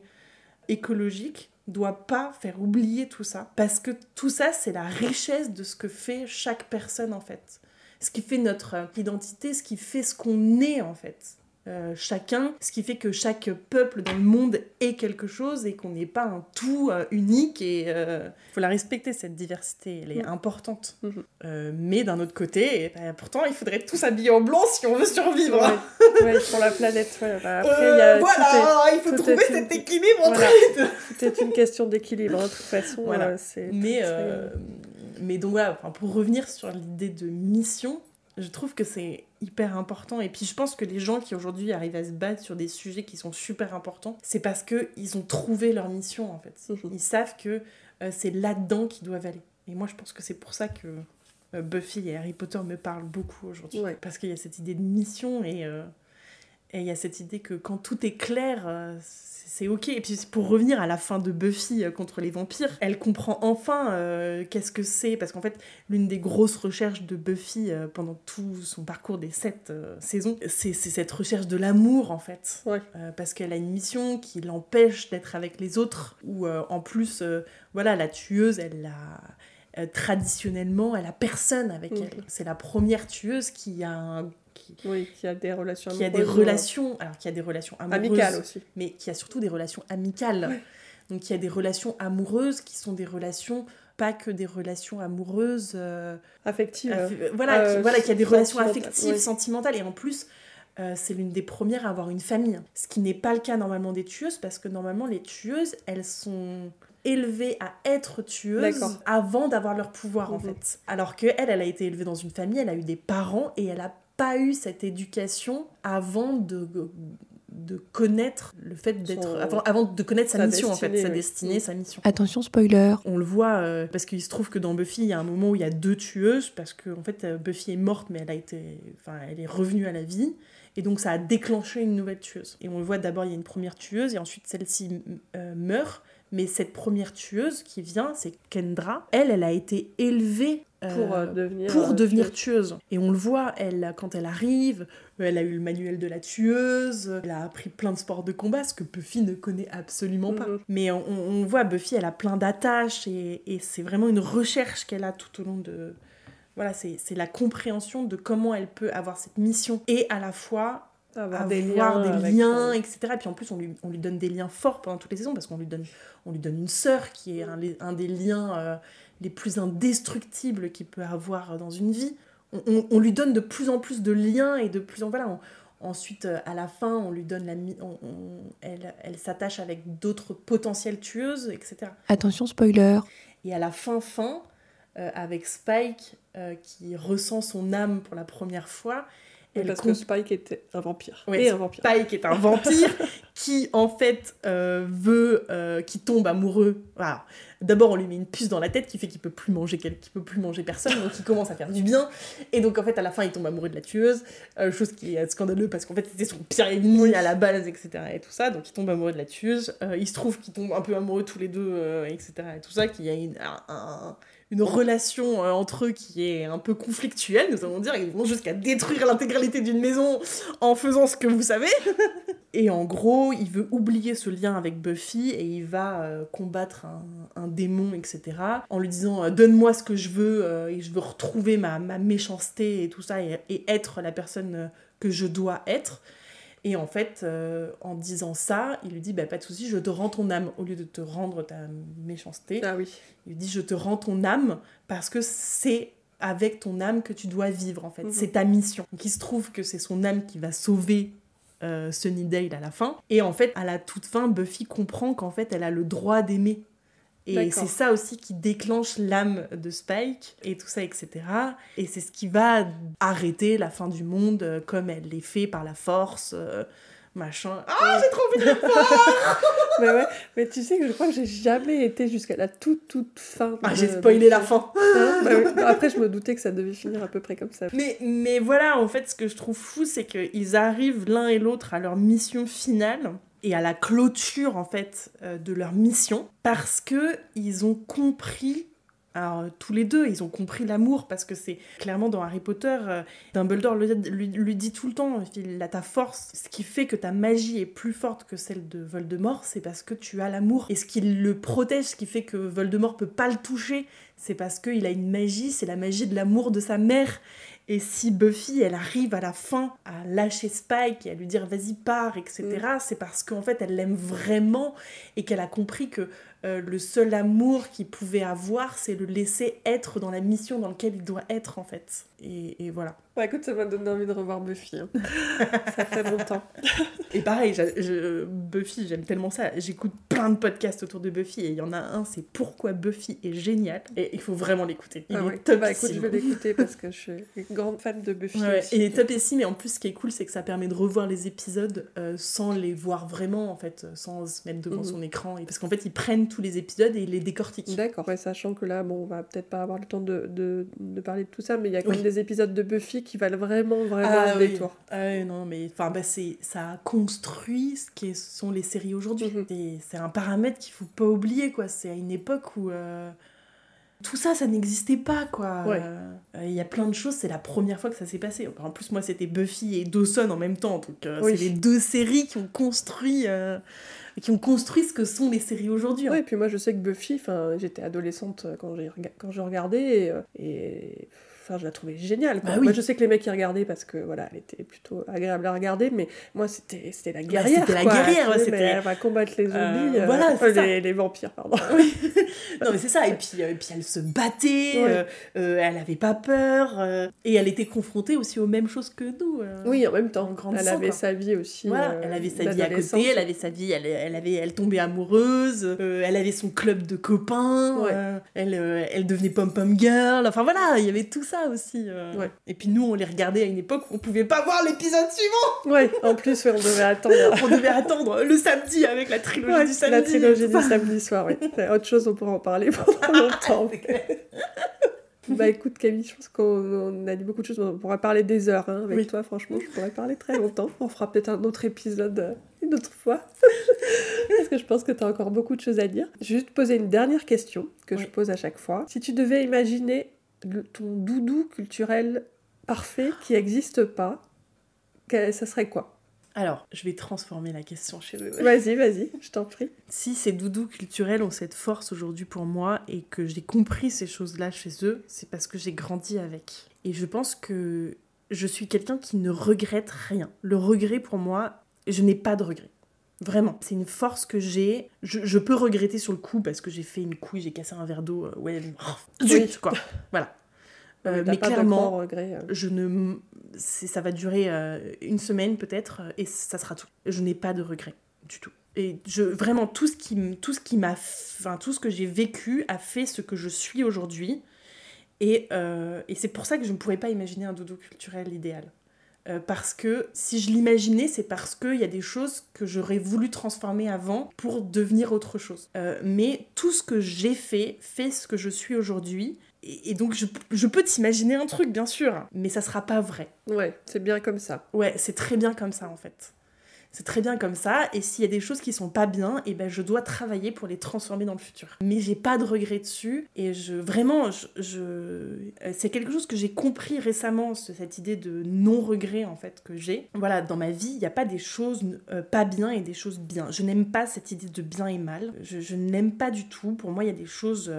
écologique doit pas faire oublier tout ça. Parce que tout ça c'est la richesse de ce que fait chaque personne en fait. Ce qui fait notre euh, identité ce qui fait ce qu'on est en fait Euh, chacun, ce qui fait que chaque peuple dans le monde est quelque chose et qu'on n'est pas un tout euh, unique et il faut la respecter cette diversité, elle est Mhm. importante. Mhm. Euh, mais d'un autre côté, bah, pourtant il faudrait tous habiller en blanc si on veut survivre. Ouais, ouais, pour la planète. ouais. Bah, après, il y a, Euh, tout voilà, il faut trouver est cet une- équilibre entre Voilà. les deux. est- tout est une question d'équilibre. De toute façon, Voilà. euh. Mais, euh, mais donc voilà, pour revenir sur l'idée de mission, je trouve que c'est hyper important. Et puis je pense que les gens qui aujourd'hui arrivent à se battre sur des sujets qui sont super importants, c'est parce qu'ils ont trouvé leur mission en fait. Ils savent que euh, c'est là-dedans qu'ils doivent aller. Et moi je pense que c'est pour ça que euh, Buffy et Harry Potter me parlent beaucoup aujourd'hui. Ouais. Parce qu'il y a cette idée de mission et euh, et il y a cette idée que quand tout est clair, euh, c'est ok. Et puis pour revenir à la fin de Buffy euh, contre les vampires, elle comprend enfin euh, qu'est-ce que c'est. Parce qu'en fait, l'une des grosses recherches de Buffy euh, pendant tout son parcours des sept euh, saisons, c'est cette recherche de l'amour en fait. Ouais. Parce qu'elle a une mission qui l'empêche d'être avec les autres. Ou en plus, voilà, la tueuse, elle a. euh, traditionnellement, elle a personne avec elle. C'est la première tueuse qui a un- qui, Oui, qui a des relations qui a des relations, alors qui a des relations amoureuses, amicales aussi. mais qui a surtout des relations amicales. Ouais. Donc il y a des relations amoureuses qui sont des relations pas que des relations amoureuses, euh, Affectives. aff- euh, voilà, euh, qui, voilà, qui a des relations affectives, oui. sentimentales, et en plus euh, c'est l'une des premières à avoir une famille. Ce qui n'est pas le cas normalement des tueuses, parce que normalement les tueuses, elles sont élevées à être tueuses avant d'avoir leur pouvoir en Mhm. fait. Alors que elle, elle a été élevée dans une famille, elle a eu des parents et elle a pas eu cette éducation avant de, de connaître le fait d'être. Son- Avant, avant de connaître sa, sa mission, en fait, sa oui. destinée, Mm. sa mission. Attention spoiler. On le voit euh, parce qu'il se trouve que dans Buffy, il y a un moment où il y a deux tueuses parce que en fait euh, Buffy est morte mais elle a été, enfin elle est revenue à la vie et donc ça a déclenché une nouvelle tueuse. Et on le voit d'abord il y a une première tueuse et ensuite celle-ci euh, meurt. Mais cette première tueuse qui vient, c'est Kendra. Elle, elle a été élevée Pour euh, devenir. pour euh, devenir tueuse. tueuse. Et on le voit, elle, quand elle arrive, euh, elle a eu le manuel de la tueuse, elle a appris plein de sports de combat, ce que Buffy ne connaît absolument pas. Mhm. Mais on, on voit, Buffy, elle a plein d'attaches et, et c'est vraiment une recherche qu'elle a tout au long de... Voilà, c'est la compréhension de comment elle peut avoir cette mission et à la fois Avoir, avoir des des liens. son- etc. Et puis en plus, on lui, on lui donne des liens forts pendant toutes les saisons parce qu'on lui donne, on lui donne une sœur qui est un, des liens euh, les plus indestructibles qu'il peut avoir dans une vie. On, on- on lui donne de plus en plus de liens et de plus en voilà. on- ensuite, euh, à la fin, on lui donne la, mi- on- on- elle, elle s'attache avec d'autres potentielles tueuses, etc. Attention spoiler. Et à la fin, fin, euh, avec Spike euh, qui ressent son âme pour la première fois, elle parce que Spike était un vampire. Ouais, et un vampire. Spike est un vampire qui en fait euh, veut euh, qui tombe amoureux. Voilà. D'abord on lui met une puce dans la tête qui fait qu'il peut plus manger qu'il peut plus manger personne donc il commence à faire du bien. Et donc en fait à la fin il tombe amoureux de la tueuse euh, chose qui est scandaleux parce qu'en fait c'était son pire ennemi à la base etc et tout ça. Donc il tombe amoureux de la tueuse. Euh, il se trouve qu'ils tombent un peu amoureux tous les deux euh, etc et tout ça qu'il y a une, un- un- une relation euh, entre eux qui est un peu conflictuelle, nous allons dire. Ils vont jusqu'à détruire l'intégralité d'une maison en faisant ce que vous savez. Et en gros, il veut oublier ce lien avec Buffy et il va euh, combattre un, démon, etc. En lui disant euh, Donne-moi ce que je veux et je veux retrouver ma, ma méchanceté et tout ça et, être la personne que je dois être. Et en fait, euh, en disant ça, il lui dit bah, Pas de souci, je te rends ton âme au lieu de te rendre ta méchanceté. Ah oui. Il dit je te rends ton âme parce que c'est avec ton âme que tu dois vivre en fait. Mhm. C'est ta mission. Donc il se trouve que c'est son âme qui va sauver euh, Sunnydale à la fin. Et en fait, à la toute fin, Buffy comprend qu'en fait elle a le droit d'aimer. Et c'est ça aussi qui déclenche l'âme de Spike et tout ça, etc. Et c'est ce qui va arrêter la fin du monde euh, comme elle l'est fait par la force, euh, machin. Ah, j'ai trop envie de voir mais ouais, mais tu sais que je crois que j'ai jamais été jusqu'à la toute toute fin. Ah, j'ai de- spoilé la fin Hein Bah oui. Après, je me doutais que ça devait finir à peu près comme ça. Mais, mais voilà, en fait, ce que je trouve fou, c'est qu'ils arrivent l'un et l'autre à leur mission finale et à la clôture, en fait, euh, de leur mission parce que ils ont compris. Alors, tous les deux, ils ont compris l'amour parce que c'est clairement dans Harry Potter, euh, Dumbledore lui, lui- lui dit tout le temps il a ta force. Ce qui fait que ta magie est plus forte que celle de Voldemort, c'est parce que tu as l'amour. Et ce qui le protège, ce qui fait que Voldemort peut pas le toucher, c'est parce qu'il a une magie, c'est la magie de l'amour de sa mère. Et si Buffy, elle arrive à la fin à lâcher Spike et à lui dire vas-y pars, etc., c'est parce qu'en fait elle l'aime vraiment et qu'elle a compris que euh, le seul amour qu'il pouvait avoir, c'est le laisser être dans la mission dans laquelle il doit être en fait. Et, et voilà. Bah écoute, ça m'a donné envie de revoir Buffy. hein. ça fait longtemps. Et pareil, je- Buffy, j'aime tellement ça. J'écoute plein de podcasts autour de Buffy et il y en a un, c'est Pourquoi Buffy est génial. Et il faut vraiment l'écouter. Il Ah est ouais. top. Bah écoute, je vais l'écouter parce que je suis une grande fan de Buffy. Ouais, aussi. il est top ici, mais en plus, ce qui est cool, c'est que ça permet de revoir les épisodes euh, sans les voir vraiment, en fait, sans se mettre devant Mhm. son écran. Et- Parce qu'en fait, ils prennent tous les épisodes et ils les décortiquent. D'accord, ouais, sachant que là, bon, on va peut-être pas avoir le temps de, de, de parler de tout ça, mais il y a quand Oui. même des épisodes de Buffy qui valent vraiment, vraiment Ah le oui. détour. Ah non, mais enfin, bah, ça a construit ce qui sont les séries aujourd'hui. Mhm. Et c'est un paramètre qu'il faut pas oublier, quoi. C'est à une époque où euh, tout ça, ça n'existait pas, quoi. Ouais. Euh, Il y a plein de choses, c'est la première fois que ça s'est passé. En plus, moi, c'était Buffy et Dawson en même temps. Donc, euh, Oui. c'est les deux séries qui ont construit, euh, qui ont construit ce que sont les séries aujourd'hui. hein. Ouais, et puis moi je sais que Buffy, enfin, j'étais adolescente quand quand je regardais et, et, enfin, je la trouvais géniale. quoi. Bah oui. Moi je sais que les mecs y regardaient parce que voilà, elle était plutôt agréable à regarder, mais moi c'était c'était la guerrière. Bah, c'était la guerrière, ouais, c'était- Elle va combattre les zombies, Euh, euh, voilà, c'est ça. les, les vampires, pardon. Non mais c'est ça, et puis, euh, et puis elle se battait, Ouais. euh, euh, elle avait pas peur, euh, et elle était confrontée aussi aux mêmes choses que nous. euh. Oui, en même temps. En Elle avait quoi. sa vie aussi. Voilà, euh, elle avait sa vie à côté, elle avait sa vie, elle, elle avait, elle tombait amoureuse, euh, elle avait son club de copains, Ouais. euh, elle, euh, elle devenait pom pom girl. Enfin voilà, il y avait tout ça aussi. euh. Ouais. Et puis nous, on les regardait à une époque où on pouvait pas voir l'épisode suivant. Ouais, en plus, ouais, on devait attendre. On devait attendre le samedi avec la trilogie Ouais, du samedi. la trilogie du samedi soir, oui. Autre chose, on pourra en parler pendant longtemps. C'est clair. bah écoute Camille, je pense qu'on on a dit beaucoup de choses, on pourrait parler des heures hein, avec Oui. toi, franchement, je pourrais parler très longtemps. On fera peut-être un autre épisode euh, une autre fois, parce que je pense que tu as encore beaucoup de choses à dire. Je vais juste poser une dernière question que je pose à chaque fois. Si tu devais imaginer le- ton doudou culturel parfait qui n'existe pas, que- ça serait quoi? Alors, je vais transformer la question chez eux. Vas-y, vas-y, je t'en prie. Si ces doudous culturels ont cette force aujourd'hui pour moi et que j'ai compris ces choses-là chez eux, c'est parce que j'ai grandi avec. Et je pense que je suis quelqu'un qui ne regrette rien. Le regret pour moi, je n'ai pas de regret. Vraiment, c'est une force que j'ai. Je, je peux regretter sur le coup parce que j'ai fait une couille, j'ai cassé un verre d'eau. euh, ouais, zut, quoi. Voilà. Euh, mais de clairement, regret, euh. je ne ça va durer euh, une semaine peut-être euh, et ça sera tout je n'ai pas de regrets du tout et je vraiment tout ce qui tout ce qui m'a enfin tout ce que j'ai vécu a fait ce que je suis aujourd'hui et, et c'est pour ça que je ne pourrais pas imaginer un dodo culturel idéal Euh, parce que si je l'imaginais, c'est parce qu'il y a des choses que j'aurais voulu transformer avant pour devenir autre chose. Euh, mais tout ce que j'ai fait fait ce que je suis aujourd'hui. Et, et donc je, je peux t'imaginer un truc, bien sûr, mais ça sera pas vrai. Ouais, c'est bien comme ça. Ouais, c'est très bien comme ça en fait. C'est très bien comme ça, et s'il y a des choses qui sont pas bien, et ben je dois travailler pour les transformer dans le futur. Mais j'ai pas de regrets dessus, et je vraiment, je, euh, c'est quelque chose que j'ai compris récemment, ce- cette idée de non-regret en fait que j'ai. Voilà, dans ma vie, il n'y a pas des choses euh, pas bien et des choses bien. Je n'aime pas cette idée de bien et mal. Je, je n'aime pas du tout. Pour moi, il y a des choses.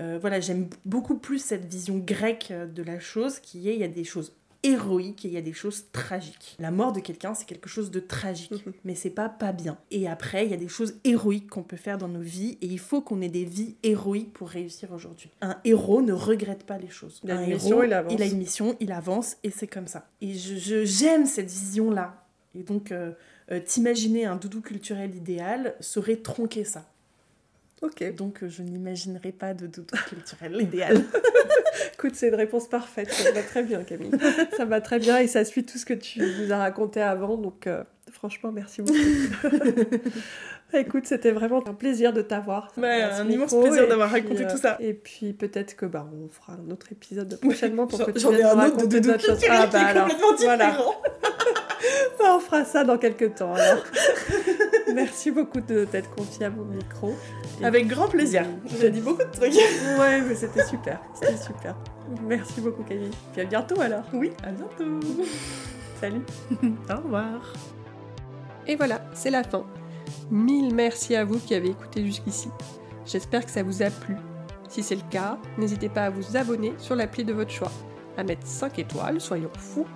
euh, voilà, j'aime beaucoup plus cette vision grecque de la chose qui est il y a des choses héroïques et il y a des choses tragiques. La mort de quelqu'un, c'est quelque chose de tragique, Mhm. mais c'est pas pas bien. Et après, il y a des choses héroïques qu'on peut faire dans nos vies et il faut qu'on ait des vies héroïques pour réussir aujourd'hui. Un héros ne regrette pas les choses. Il a Un une héros, mission, il avance. il a une mission, il avance et c'est comme ça. Et je j'aime cette vision-là. Et donc, euh, euh, t'imaginer un doudou culturel idéal serait tronquer ça. Ok, Donc, euh, je n'imaginerai pas de doudou culturel idéal. écoute, c'est une réponse parfaite. Ça va très bien, Camille. ça va très bien et ça suit tout ce que tu nous as raconté avant. Donc, euh, franchement, merci beaucoup. écoute, c'était vraiment un plaisir de t'avoir. Ouais, ce un immense plaisir d'avoir raconté euh, tout ça. Et puis, peut-être que bah, on fera un autre épisode prochainement pour que tu j'en ai un autre de choses. culturel Ah, bah alors, complètement voilà. différent. Bah, on fera ça dans quelques temps. Alors. Merci beaucoup de t'être confié à mon micro. Avec grand plaisir. J'ai dit beaucoup de trucs. Ouais, mais c'était super. C'était super. Merci beaucoup, Camille. Puis à bientôt alors. Oui, à bientôt. Salut. Au revoir. Et voilà, c'est la fin. Mille merci à vous qui avez écouté jusqu'ici. J'espère que ça vous a plu. Si c'est le cas, n'hésitez pas à vous abonner sur l'appli de votre choix, à mettre 5 étoiles, soyons fous,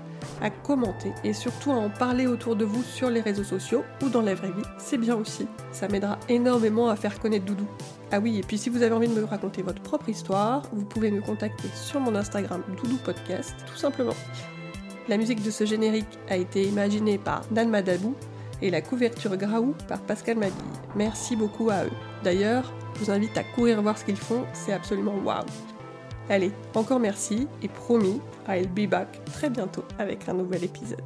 à commenter et surtout à en parler autour de vous sur les réseaux sociaux ou dans la vraie vie, c'est bien aussi. Ça m'aidera énormément à faire connaître Doudou. Ah oui, et puis si vous avez envie de me raconter votre propre histoire, vous pouvez me contacter sur mon Instagram Doudou Podcast, tout simplement. La musique de ce générique a été imaginée par Dan Madabou et la couverture Graou par Pascal Mabille. Merci beaucoup à eux. D'ailleurs, je vous invite à courir voir ce qu'ils font, c'est absolument waouh. Allez, encore merci et promis, I'll be back très bientôt avec un nouvel épisode.